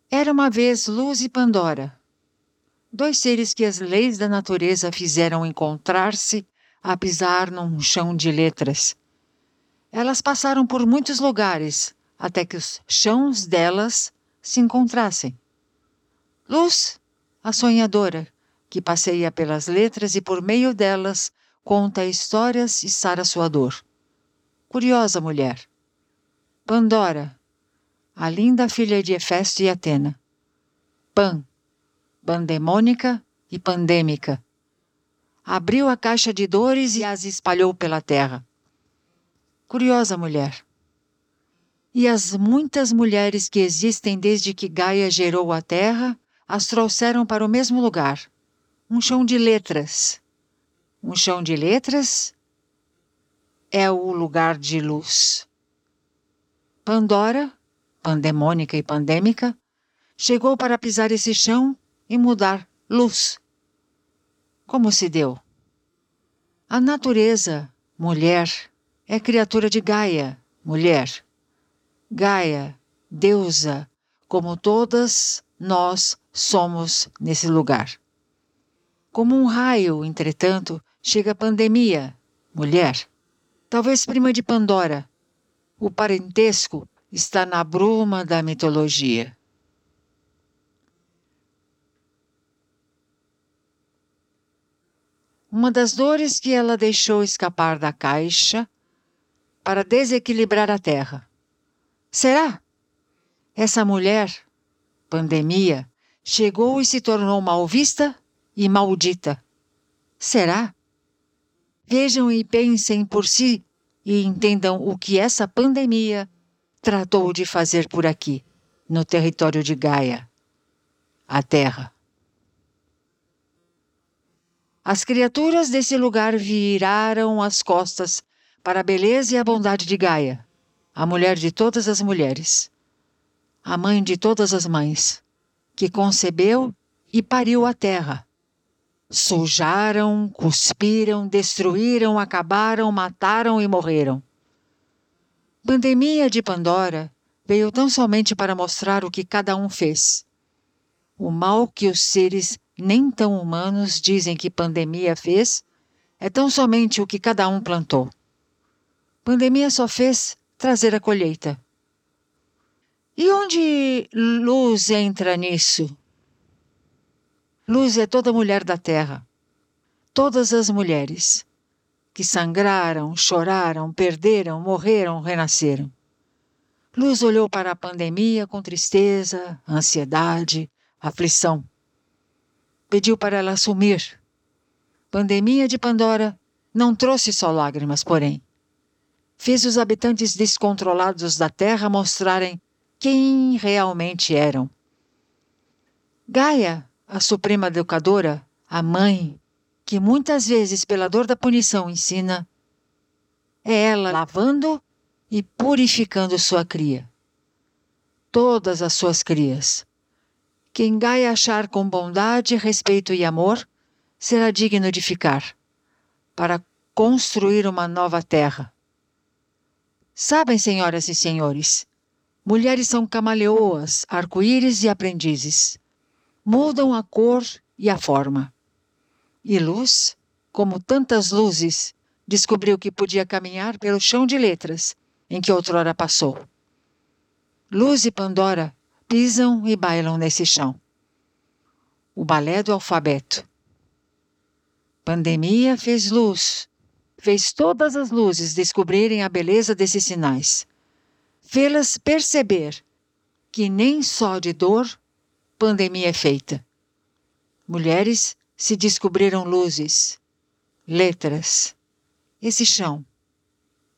Speaker 12: Era uma vez Luz e Pandora, dois seres que as leis da natureza fizeram encontrar-se a pisar num chão de letras. Elas passaram por muitos lugares, até que os chãos delas se encontrassem. Luz, a sonhadora, que passeia pelas letras e por meio delas conta histórias e sara sua dor. Curiosa mulher. Pandora, a linda filha de Hefesto e Atena. Pan, pandemônica e pandêmica. Abriu a caixa de dores e as espalhou pela terra. Curiosa mulher e as muitas mulheres que existem desde que Gaia gerou a Terra as trouxeram para o mesmo lugar um chão de letras. Um chão de letras é o lugar de luz. Pandora, pandemônica e pandêmica, chegou para pisar esse chão e mudar luz. Como se deu? A natureza, mulher, é criatura de Gaia, mulher. Gaia, deusa, como todas nós somos nesse lugar. Como um raio, entretanto, chega a pandemia, mulher, talvez prima de Pandora. O parentesco está na bruma da mitologia. Uma das dores que ela deixou escapar da caixa para desequilibrar a terra. Será? Essa mulher, pandemia, chegou e se tornou mal vista e maldita. Será? Vejam e pensem por si e entendam o que essa pandemia tratou de fazer por aqui, no território de Gaia, a Terra. As criaturas desse lugar viraram as costas para a beleza e a bondade de Gaia, a mulher de todas as mulheres, a mãe de todas as mães, que concebeu e pariu a terra. Sujaram, cuspiram, destruíram, acabaram, mataram e morreram. Pandemia de Pandora veio tão somente para mostrar o que cada um fez. O mal que os seres nem tão humanos dizem que pandemia fez é tão somente o que cada um plantou. Pandemia só fez trazer a colheita. E onde luz entra nisso? Luz é toda mulher da terra, todas as mulheres que sangraram, choraram, perderam, morreram, renasceram. Luz olhou para a pandemia com tristeza, ansiedade, aflição pediu para ela sumir. Pandemia de Pandora não trouxe só lágrimas, porém. Fez os habitantes descontrolados da Terra mostrarem quem realmente eram. Gaia, a suprema educadora, a mãe, que muitas vezes, pela dor da punição, ensina, é ela lavando e purificando sua cria. Todas as suas crias. Quem Gaia achar com bondade, respeito e amor, será digno de ficar, para construir uma nova terra. Sabem, senhoras e senhores, mulheres são camaleoas, arco-íris e aprendizes. Mudam a cor e a forma. E luz, como tantas luzes, descobriu que podia caminhar pelo chão de letras em que outrora passou. Luz e Pandora pisam e bailam nesse chão. O balé do alfabeto. Pandemia fez luz, fez todas as luzes descobrirem a beleza desses sinais. Fê-las perceber que nem só de dor pandemia é feita. Mulheres se descobriram luzes, letras, esse chão,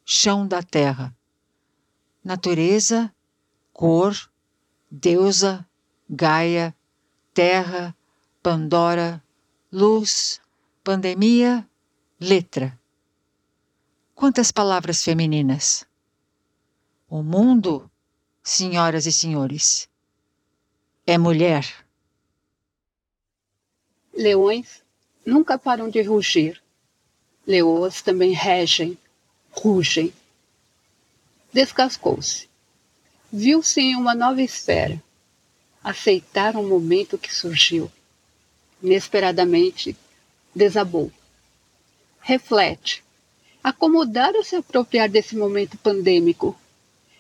Speaker 12: chão da terra, natureza, cor, deusa, Gaia, terra, Pandora, luz, pandemia, letra. Quantas palavras femininas! O mundo, senhoras e senhores, é mulher.
Speaker 13: Leões nunca param de rugir. Leoas também regem, rugem. Descascou-se viu-se em uma nova esfera. Aceitar um momento que surgiu. Inesperadamente, desabou. Reflete. Acomodar ou se apropriar desse momento pandêmico?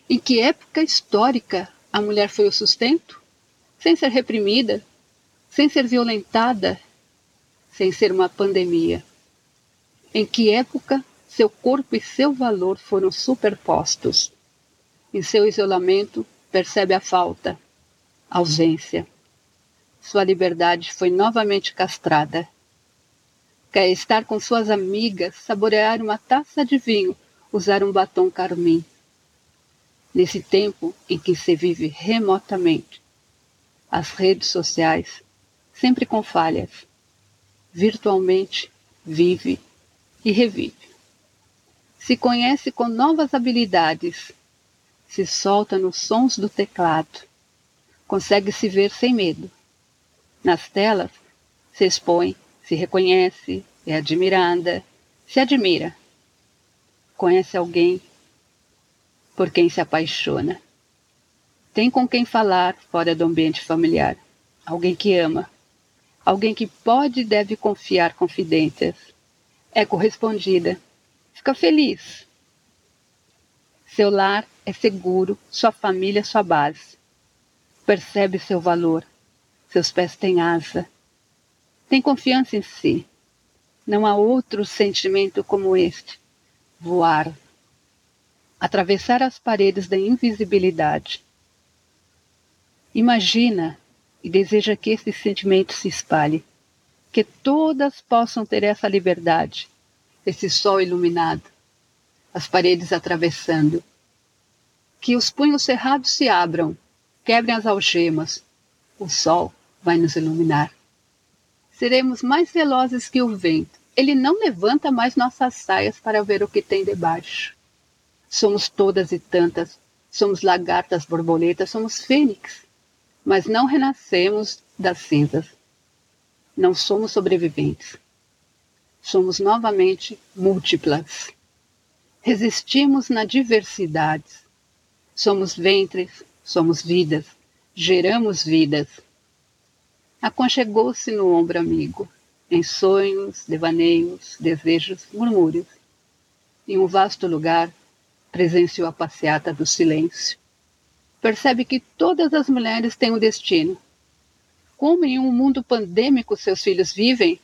Speaker 13: Em que época histórica a mulher foi o sustento? Sem ser reprimida? Sem ser violentada? Sem ser uma pandemia? Em que época seu corpo e seu valor foram superpostos? Em seu isolamento, percebe a falta, a ausência. Sua liberdade foi novamente castrada. Quer estar com suas amigas, saborear uma taça de vinho, usar um batom carmim. Nesse tempo em que se vive remotamente, as redes sociais, sempre com falhas, virtualmente vive e revive. Se conhece com novas habilidades, se solta nos sons do teclado. Consegue se ver sem medo. Nas telas, se expõe, se reconhece, é admirada, se admira. Conhece alguém por quem se apaixona. Tem com quem falar fora do ambiente familiar. Alguém que ama. Alguém que pode e deve confiar confidências. É correspondida. Fica feliz. Seu lar é seguro, sua família sua base. Percebe seu valor. Seus pés têm asa. Tem confiança em si. Não há outro sentimento como este: voar. Atravessar as paredes da invisibilidade. Imagina e deseja que esse sentimento se espalhe, que todas possam ter essa liberdade, esse sol iluminado, as paredes atravessando, que os punhos cerrados se abram, quebrem as algemas, o sol vai nos iluminar. Seremos mais velozes que o vento. Ele não levanta mais nossas saias para ver o que tem debaixo. Somos todas e tantas, somos lagartas, borboletas, somos fênix mas não renascemos das cinzas. Não somos sobreviventes. Somos novamente múltiplas. Resistimos na diversidade. Somos ventres, somos vidas, geramos vidas. Aconchegou-se no ombro amigo, em sonhos, devaneios, desejos, murmúrios. Em um vasto lugar, presenciou a passeata do silêncio percebe que todas as mulheres têm um destino. Como em um mundo pandêmico seus filhos vivem?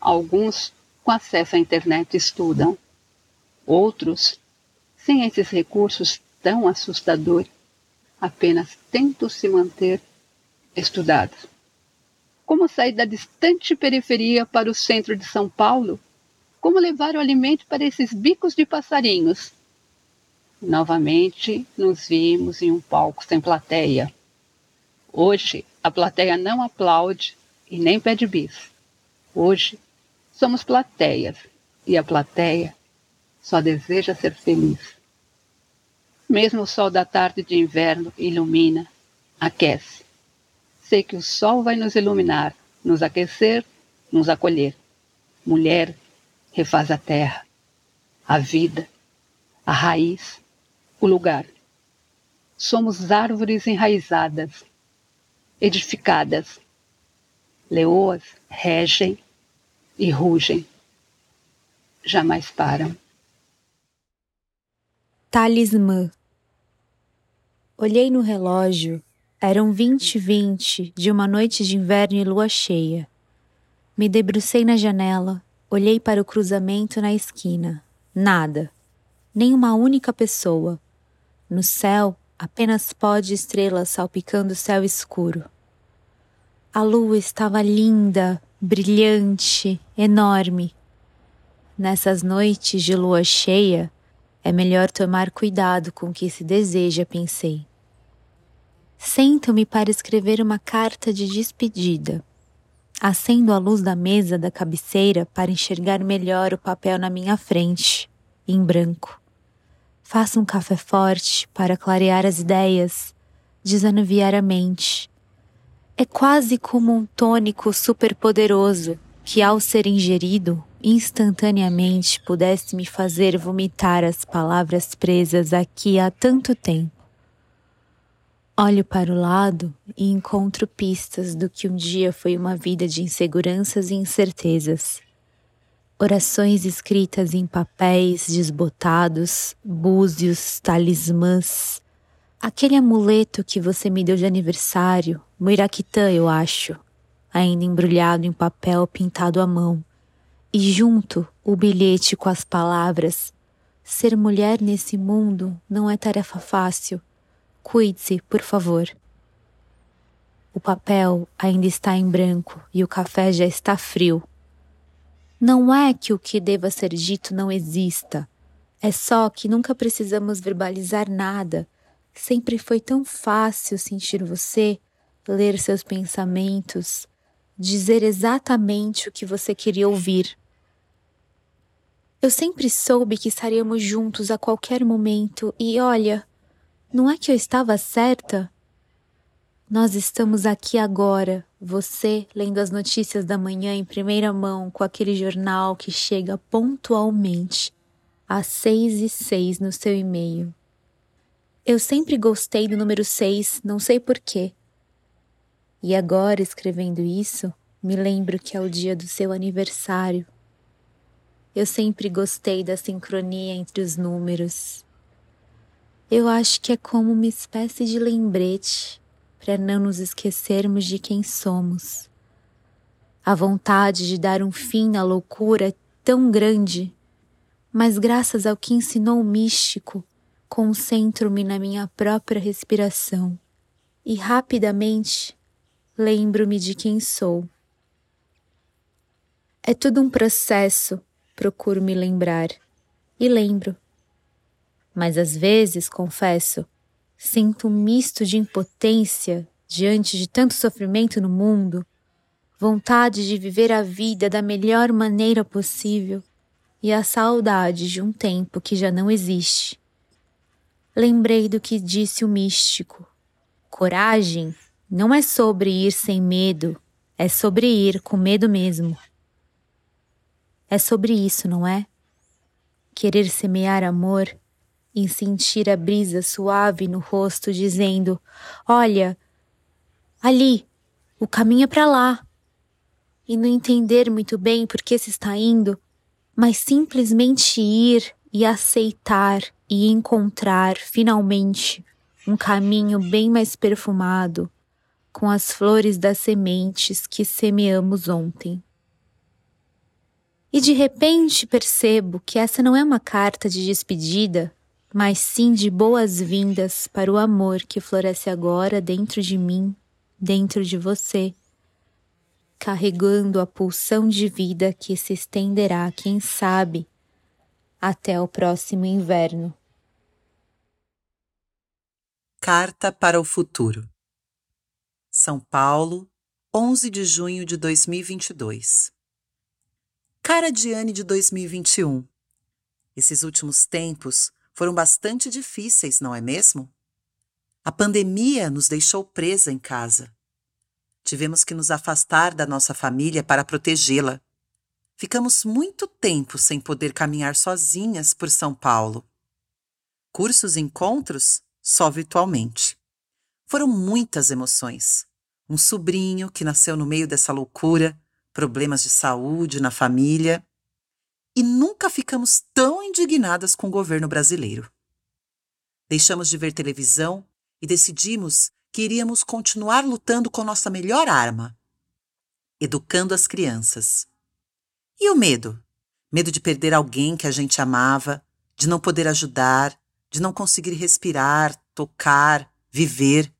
Speaker 13: Alguns com acesso à internet estudam. Outros, sem esses recursos tão assustadores, apenas tentam se manter estudados. Como sair da distante periferia para o centro de São Paulo? Como levar o alimento para esses bicos de passarinhos? Novamente nos vimos em um palco sem plateia. Hoje a plateia não aplaude e nem pede bis. Hoje somos plateias e a plateia só deseja ser feliz. Mesmo o sol da tarde de inverno ilumina, aquece. Sei que o sol vai nos iluminar, nos aquecer, nos acolher. Mulher refaz a terra, a vida, a raiz, o lugar. Somos árvores enraizadas, edificadas. Leoas regem e rugem. Jamais param.
Speaker 14: Talismã. Olhei no relógio. Eram vinte e vinte de uma noite de inverno e lua cheia. Me debrucei na janela, olhei para o cruzamento na esquina. Nada. Nem uma única pessoa. No céu, apenas pó de estrelas salpicando o céu escuro. A lua estava linda, brilhante, enorme. Nessas noites de lua cheia, é melhor tomar cuidado com o que se deseja, pensei. Sento-me para escrever uma carta de despedida. Acendo a luz da mesa da cabeceira para enxergar melhor o papel na minha frente, em branco. Faça um café forte para clarear as ideias, desanuviar a mente. É quase como um tônico superpoderoso que, ao ser ingerido, instantaneamente pudesse me fazer vomitar as palavras presas aqui há tanto tempo. Olho para o lado e encontro pistas do que um dia foi uma vida de inseguranças e incertezas orações escritas em papéis desbotados, búzios, talismãs. Aquele amuleto que você me deu de aniversário, Muiraquitã, eu acho, ainda embrulhado em papel pintado à mão. E junto o bilhete com as palavras: Ser mulher nesse mundo não é tarefa fácil. Cuide-se, por favor. O papel ainda está em branco e o café já está frio. Não é que o que deva ser dito não exista, é só que nunca precisamos verbalizar nada. Sempre foi tão fácil sentir você, ler seus pensamentos, dizer exatamente o que você queria ouvir. Eu sempre soube que estaríamos juntos a qualquer momento e olha, não é que eu estava certa? Nós estamos aqui agora, você lendo as notícias da manhã em primeira mão com aquele jornal que chega pontualmente às seis e seis no seu e-mail. Eu sempre gostei do número seis, não sei porquê. E agora, escrevendo isso, me lembro que é o dia do seu aniversário. Eu sempre gostei da sincronia entre os números. Eu acho que é como uma espécie de lembrete para não nos esquecermos de quem somos. A vontade de dar um fim na loucura é tão grande, mas graças ao que ensinou o místico, concentro-me na minha própria respiração e rapidamente lembro-me de quem sou. É tudo um processo, procuro me lembrar e lembro. Mas às vezes, confesso, sinto um misto de impotência diante de tanto sofrimento no mundo, vontade de viver a vida da melhor maneira possível e a saudade de um tempo que já não existe. Lembrei do que disse o místico. Coragem não é sobre ir sem medo, é sobre ir com medo mesmo. É sobre isso, não é? Querer semear amor e sentir a brisa suave no rosto dizendo: Olha, ali, o caminho é para lá. E não entender muito bem por que se está indo, mas simplesmente ir e aceitar e encontrar finalmente um caminho bem mais perfumado com as flores das sementes que semeamos ontem. E de repente percebo que essa não é uma carta de despedida, mas sim de boas-vindas para o amor que floresce agora dentro de mim, dentro de você, carregando a pulsão de vida que se estenderá, quem sabe, até o próximo inverno.
Speaker 15: Carta para o Futuro São Paulo, 11 de junho de 2022 Cara Diane de 2021. Esses últimos tempos foram bastante difíceis, não é mesmo? A pandemia nos deixou presa em casa. Tivemos que nos afastar da nossa família para protegê-la. Ficamos muito tempo sem poder caminhar sozinhas por São Paulo. Cursos e encontros só virtualmente. Foram muitas emoções. Um sobrinho que nasceu no meio dessa loucura problemas de saúde na família e nunca ficamos tão indignadas com o governo brasileiro. Deixamos de ver televisão e decidimos que iríamos continuar lutando com nossa melhor arma educando as crianças. E o medo? Medo de perder alguém que a gente amava, de não poder ajudar, de não conseguir respirar, tocar, viver.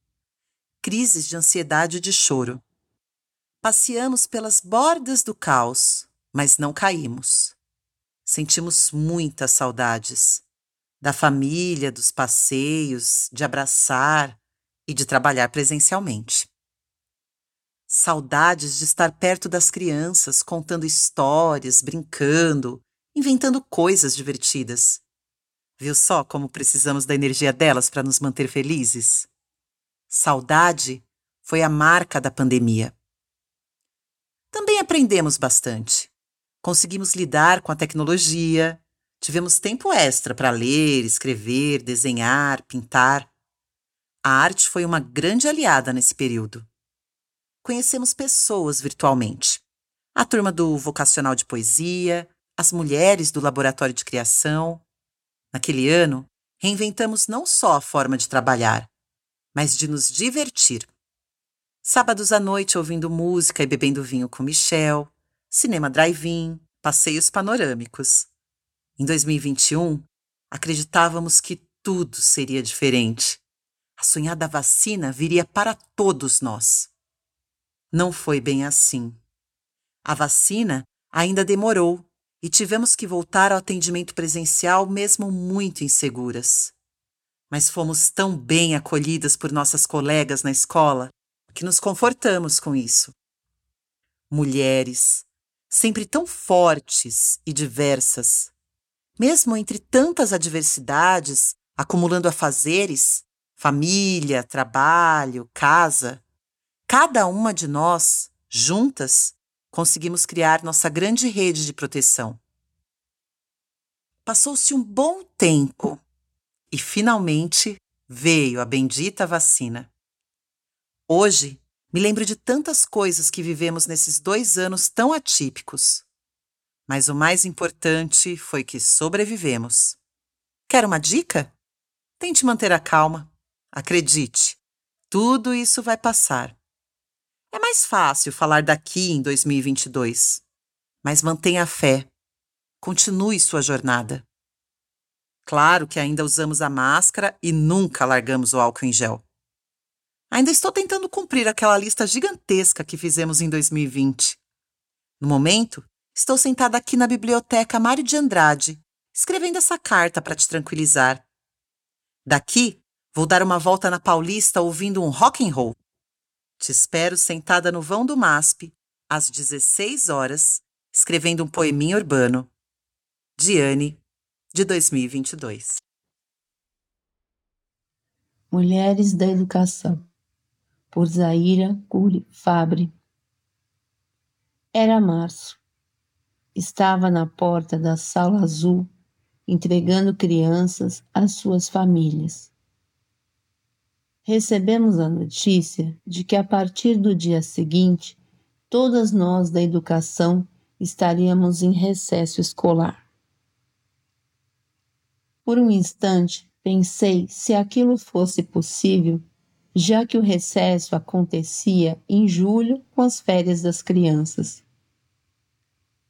Speaker 15: Crises de ansiedade e de choro. Passeamos pelas bordas do caos, mas não caímos. Sentimos muitas saudades da família, dos passeios, de abraçar e de trabalhar presencialmente. Saudades de estar perto das crianças, contando histórias, brincando, inventando coisas divertidas. Viu só como precisamos da energia delas para nos manter felizes? Saudade foi a marca da pandemia. Também aprendemos bastante. Conseguimos lidar com a tecnologia, tivemos tempo extra para ler, escrever, desenhar, pintar. A arte foi uma grande aliada nesse período. Conhecemos pessoas virtualmente. A turma do Vocacional de Poesia, as mulheres do Laboratório de Criação. Naquele ano, reinventamos não só a forma de trabalhar, mas de nos divertir. Sábados à noite ouvindo música e bebendo vinho com Michel, cinema drive-in, passeios panorâmicos. Em 2021, acreditávamos que tudo seria diferente. A sonhada vacina viria para todos nós. Não foi bem assim. A vacina ainda demorou e tivemos que voltar ao atendimento presencial mesmo muito inseguras. Mas fomos tão bem acolhidas por nossas colegas na escola que nos confortamos com isso. Mulheres, sempre tão fortes e diversas, mesmo entre tantas adversidades, acumulando afazeres, família, trabalho, casa, cada uma de nós, juntas, conseguimos criar nossa grande rede de proteção. Passou-se um bom tempo e finalmente veio a bendita vacina. Hoje, me lembro de tantas coisas que vivemos nesses dois anos tão atípicos. Mas o mais importante foi que sobrevivemos. Quer uma dica? Tente manter a calma. Acredite, tudo isso vai passar. É mais fácil falar daqui em 2022, mas mantenha a fé. Continue sua jornada. Claro que ainda usamos a máscara e nunca largamos o álcool em gel. Ainda estou tentando cumprir aquela lista gigantesca que fizemos em 2020. No momento, estou sentada aqui na biblioteca Mário de Andrade, escrevendo essa carta para te tranquilizar. Daqui, vou dar uma volta na Paulista ouvindo um rock and roll. Te espero sentada no vão do MASP, às 16 horas, escrevendo um poeminha urbano. Diane, de 2022.
Speaker 16: Mulheres da Educação por Zaira Cury Fabre. Era março. Estava na porta da sala azul, entregando crianças às suas famílias. Recebemos a notícia de que a partir do dia seguinte, todas nós da educação estaríamos em recesso escolar. Por um instante, pensei se aquilo fosse possível já que o recesso acontecia em julho com as férias das crianças.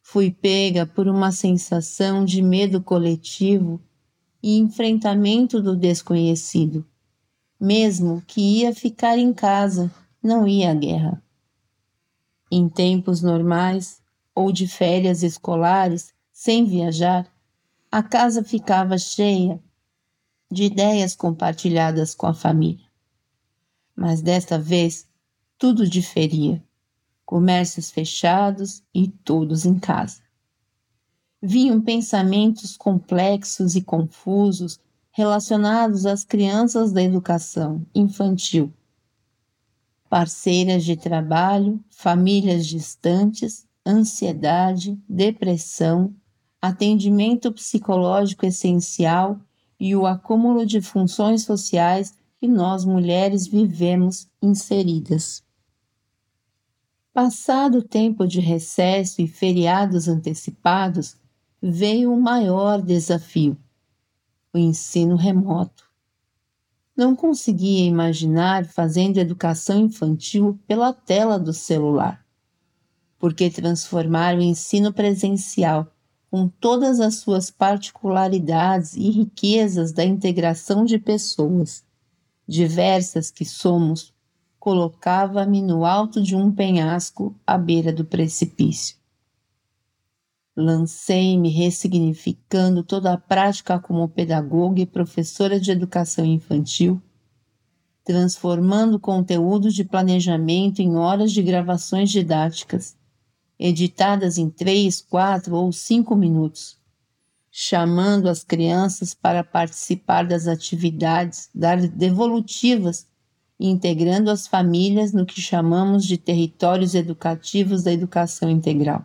Speaker 16: Fui pega por uma sensação de medo coletivo e enfrentamento do desconhecido. Mesmo que ia ficar em casa, não ia à guerra. Em tempos normais ou de férias escolares, sem viajar, a casa ficava cheia de ideias compartilhadas com a família mas desta vez tudo diferia. Comércios fechados e todos em casa. Vinham pensamentos complexos e confusos relacionados às crianças da educação infantil. Parceiras de trabalho, famílias distantes, ansiedade, depressão, atendimento psicológico essencial e o acúmulo de funções sociais que nós mulheres vivemos inseridas. Passado o tempo de recesso e feriados antecipados, veio o maior desafio: o ensino remoto. Não conseguia imaginar fazendo educação infantil pela tela do celular, porque transformar o ensino presencial, com todas as suas particularidades e riquezas da integração de pessoas, diversas que somos, colocava-me no alto de um penhasco à beira do precipício. Lancei-me ressignificando toda a prática como pedagoga e professora de educação infantil, transformando conteúdos de planejamento em horas de gravações didáticas, editadas em três, quatro ou cinco minutos, chamando as crianças para participar das atividades devolutivas e integrando as famílias no que chamamos de territórios educativos da educação integral.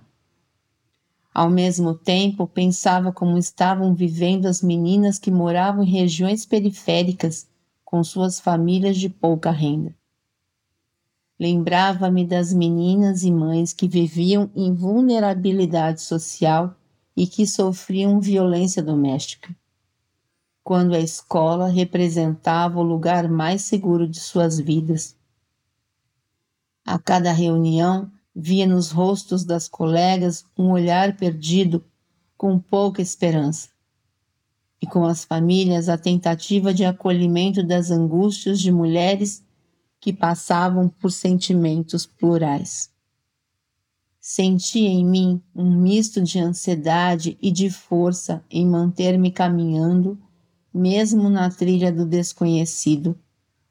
Speaker 16: Ao mesmo tempo, pensava como estavam vivendo as meninas que moravam em regiões periféricas com suas famílias de pouca renda. Lembrava-me das meninas e mães que viviam em vulnerabilidade social e que sofriam violência doméstica, quando a escola representava o lugar mais seguro de suas vidas. A cada reunião, via nos rostos das colegas um olhar perdido, com pouca esperança, e com as famílias a tentativa de acolhimento das angústias de mulheres que passavam por sentimentos plurais. Senti em mim um misto de ansiedade e de força em manter-me caminhando, mesmo na trilha do desconhecido,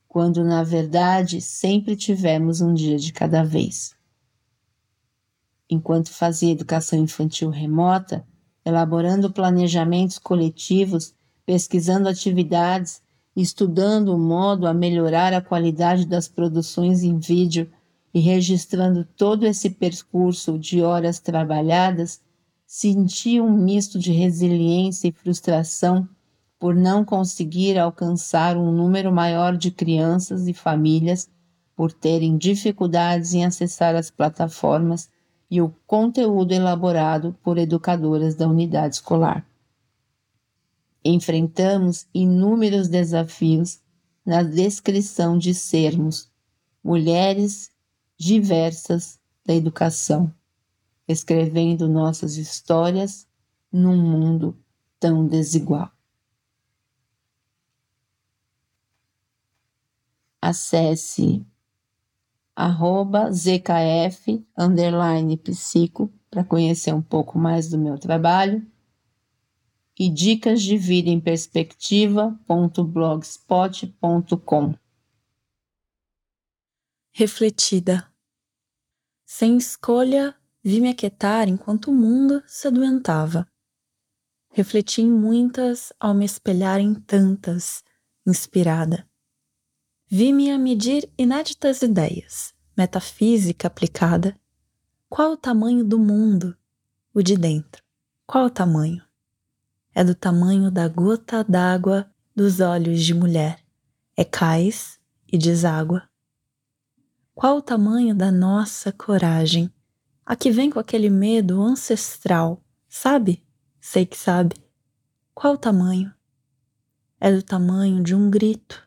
Speaker 16: quando na verdade sempre tivemos um dia de cada vez. Enquanto fazia educação infantil remota, elaborando planejamentos coletivos, pesquisando atividades, estudando o modo a melhorar a qualidade das produções em vídeo e registrando todo esse percurso de horas trabalhadas, senti um misto de resiliência e frustração por não conseguir alcançar um número maior de crianças e famílias, por terem dificuldades em acessar as plataformas e o conteúdo elaborado por educadoras da unidade escolar. Enfrentamos inúmeros desafios na descrição de sermos mulheres diversas da educação, escrevendo nossas histórias num mundo tão desigual. Acesse arroba zkf underline psico para conhecer um pouco mais do meu trabalho e dicas de vida em perspectiva.blogspot.com.
Speaker 17: Refletida. Sem escolha, vi me aquietar enquanto o mundo se adoentava. Refleti em muitas ao me espelhar em tantas, inspirada. Vi-me a medir inéditas ideias, metafísica aplicada. Qual o tamanho do mundo? O de dentro. Qual o tamanho? É do tamanho da gota d'água dos olhos de mulher. É cais e deságua. Qual o tamanho da nossa coragem? A que vem com aquele medo ancestral, sabe? Sei que sabe. Qual o tamanho? É do tamanho de um grito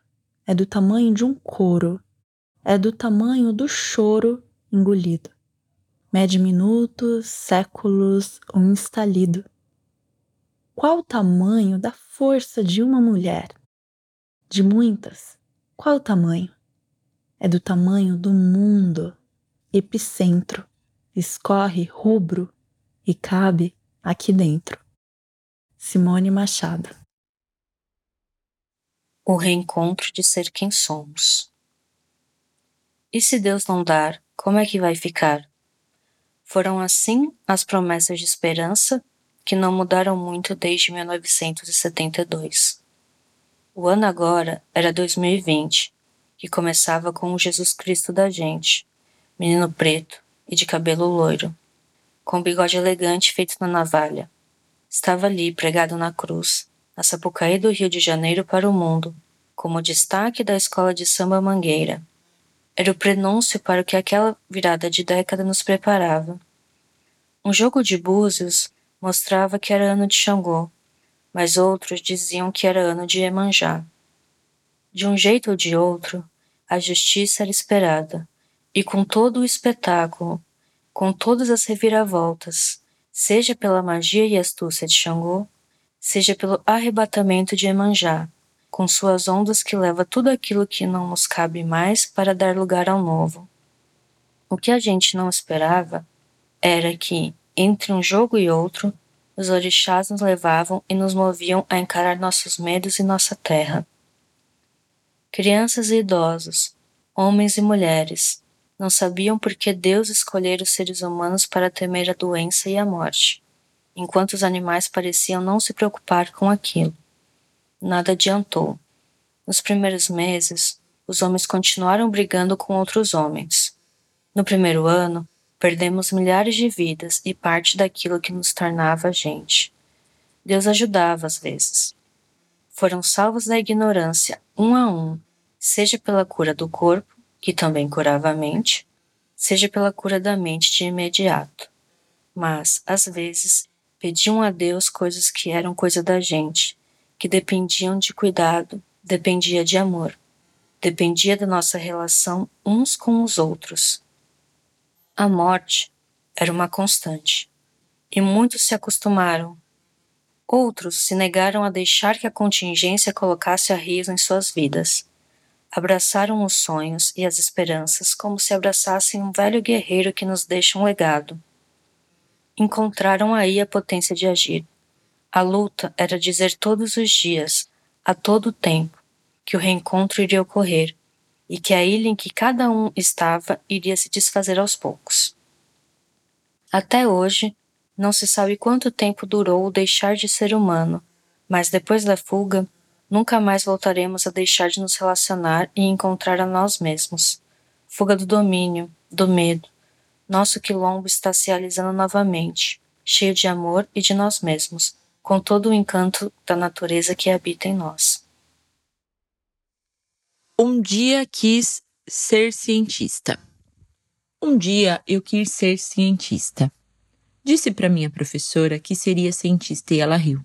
Speaker 17: é do tamanho de um coro, é do tamanho do choro engolido. Mede minutos, séculos ou instalido. Qual o tamanho da força de uma mulher? De muitas, qual o tamanho? É do tamanho do mundo, epicentro, escorre rubro e cabe aqui dentro. Simone Machado
Speaker 18: o reencontro de ser quem somos. E se Deus não dar, como é que vai ficar? Foram assim as promessas de esperança que não mudaram muito desde 1972. O ano agora era 2020, que começava com o Jesus Cristo da gente, menino preto e de cabelo loiro, com bigode elegante feito na navalha. Estava ali pregado na cruz, a Sapucaí do Rio de Janeiro para o mundo, como destaque da escola de samba Mangueira. Era o prenúncio para o que aquela virada de década nos preparava. Um jogo de búzios mostrava que era ano de Xangô, mas outros diziam que era ano de Emanjá. De um jeito ou de outro, a justiça era esperada, e com todo o espetáculo, com todas as reviravoltas, seja pela magia e astúcia de Xangô, seja pelo arrebatamento de Emanjá, com suas ondas que leva tudo aquilo que não nos cabe mais para dar lugar ao novo. O que a gente não esperava era que, entre um jogo e outro, os orixás nos levavam e nos moviam a encarar nossos medos e nossa terra. Crianças e idosos, homens e mulheres, não sabiam por que Deus escolhera os seres humanos para temer a doença e a morte enquanto os animais pareciam não se preocupar com aquilo. Nada adiantou. Nos primeiros meses, os homens continuaram brigando com outros homens. No primeiro ano, perdemos milhares de vidas e parte daquilo que nos tornava gente. Deus ajudava às vezes. Foram salvos da ignorância, um a um, seja pela cura do corpo, que também curava a mente, seja pela cura da mente de imediato. Mas, às vezes, Pediam a Deus coisas que eram coisa da gente, que dependiam de cuidado, dependia de amor, dependia da nossa relação uns com os outros. A morte era uma constante, e muitos se acostumaram. Outros se negaram a deixar que a contingência colocasse a riso em suas vidas. Abraçaram os sonhos e as esperanças como se abraçassem um velho guerreiro que nos deixa um legado encontraram aí a potência de agir. A luta era dizer todos os dias, a todo tempo, que o reencontro iria ocorrer e que a ilha em que cada um estava iria se desfazer aos poucos. Até hoje, não se sabe quanto tempo durou o deixar de ser humano, mas depois da fuga, nunca mais voltaremos a deixar de nos relacionar e encontrar a nós mesmos. Fuga do domínio, do medo, nosso quilombo está se realizando novamente, cheio de amor e de nós mesmos, com todo o encanto da natureza que habita em nós.
Speaker 17: Um dia quis ser cientista.
Speaker 1: Um dia eu quis ser cientista. Disse para minha professora que seria cientista e ela riu.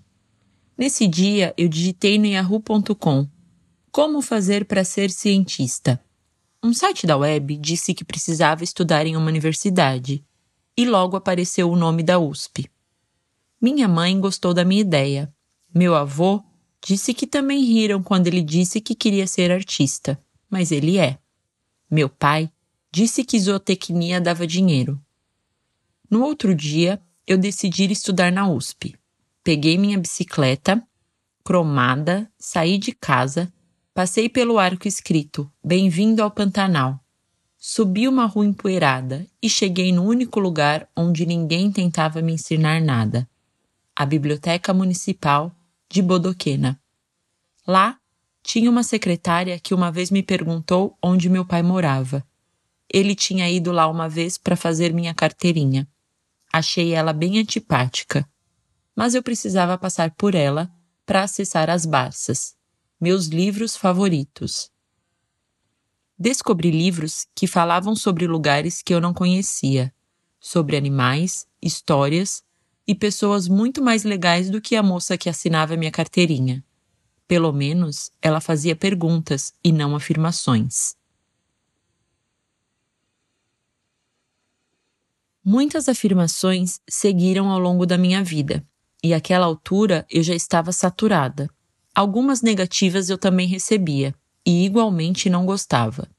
Speaker 1: Nesse dia eu digitei no yahoo.com como fazer para ser cientista. Um site da web disse que precisava estudar em uma universidade e logo apareceu o nome da USP. Minha mãe gostou da minha ideia. Meu avô disse que também riram quando ele disse que queria ser artista, mas ele é. Meu pai disse que zootecnia dava dinheiro. No outro dia, eu decidi estudar na USP. Peguei minha bicicleta, cromada, saí de casa, passei pelo arco escrito Bem-vindo ao Pantanal. Subi uma rua empoeirada e cheguei no único lugar onde ninguém tentava me ensinar nada a Biblioteca Municipal de Bodoquena. Lá tinha uma secretária que uma vez me perguntou onde meu pai morava. Ele tinha ido lá uma vez para fazer minha carteirinha. Achei ela bem antipática, mas eu precisava passar por ela para acessar as Barças, meus livros favoritos. Descobri livros que falavam sobre lugares que eu não conhecia, sobre animais, histórias e pessoas muito mais legais do que a moça que assinava minha carteirinha. Pelo menos ela fazia perguntas e não afirmações. Muitas afirmações seguiram ao longo da minha vida, e àquela altura eu já estava saturada. Algumas negativas eu também recebia, e igualmente não gostava.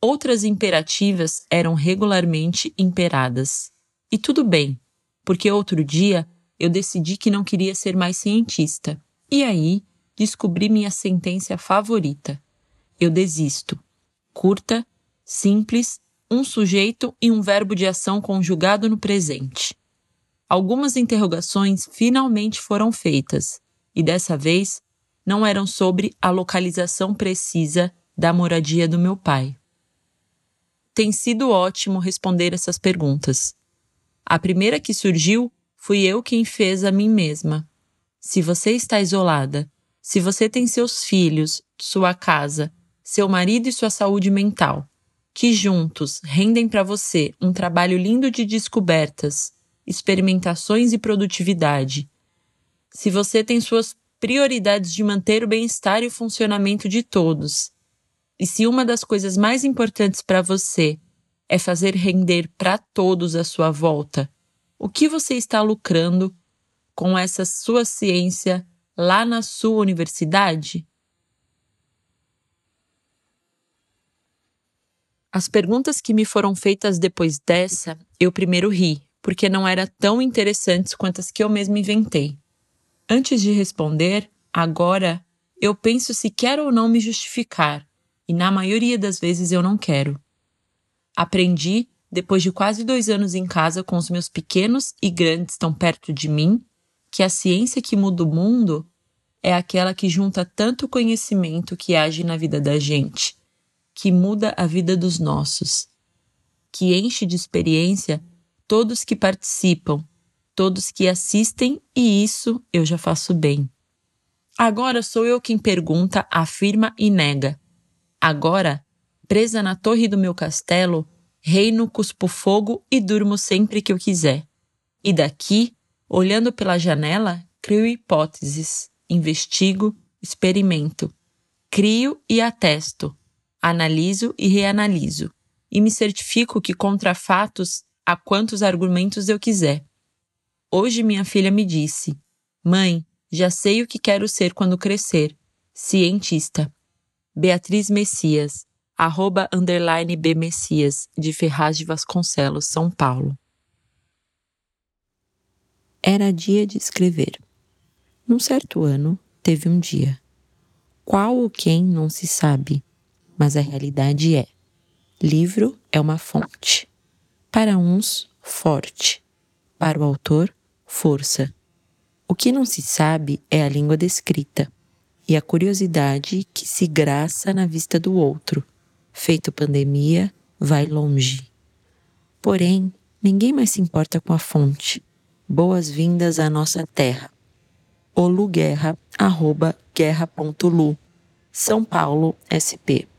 Speaker 1: Outras imperativas eram regularmente imperadas. E tudo bem, porque outro dia eu decidi que não queria ser mais cientista. E aí descobri minha sentença favorita. Eu desisto. Curta, simples, um sujeito e um verbo de ação conjugado no presente. Algumas interrogações finalmente foram feitas, e dessa vez não eram sobre a localização precisa da moradia do meu pai. Tem sido ótimo responder essas perguntas. A primeira que surgiu fui eu quem fez a mim mesma. Se você está isolada, se você tem seus filhos, sua casa, seu marido e sua saúde mental, que juntos rendem para você um trabalho lindo de descobertas, experimentações e produtividade. Se você tem suas prioridades de manter o bem-estar e o funcionamento de todos. E se uma das coisas mais importantes para você é fazer render para todos à sua volta. O que você está lucrando com essa sua ciência lá na sua universidade? As perguntas que me foram feitas depois dessa, eu primeiro ri, porque não eram tão interessantes quanto as que eu mesma inventei. Antes de responder, agora eu penso se quero ou não me justificar, e na maioria das vezes eu não quero. Aprendi, depois de quase dois anos em casa com os meus pequenos e grandes tão perto de mim, que a ciência que muda o mundo é aquela que junta tanto conhecimento que age na vida da gente, que muda a vida dos nossos, que enche de experiência todos que participam, todos que assistem, e isso eu já faço bem. Agora sou eu quem pergunta, afirma e nega. Agora presa na torre do meu castelo, reino, cuspo fogo e durmo sempre que eu quiser. E daqui, olhando pela janela, crio hipóteses, investigo, experimento, crio e atesto, analiso e reanaliso, e me certifico que contra fatos há quantos argumentos eu quiser. Hoje minha filha me disse: Mãe, já sei o que quero ser quando crescer. Cientista. Beatriz Messias, arroba underline B Messias, de Ferraz de Vasconcelos, São Paulo. Era dia de escrever. Num certo ano, teve um dia. Qual ou quem não se sabe, mas a realidade é: livro é uma fonte. Para uns, forte. Para o autor, força. O que não se sabe é a língua descrita e a curiosidade que se graça na vista do outro, feito pandemia, vai longe. Porém, ninguém mais se importa com a fonte. Boas-vindas à nossa terra. Oluguerra, arroba guerra.lu. São Paulo, SP.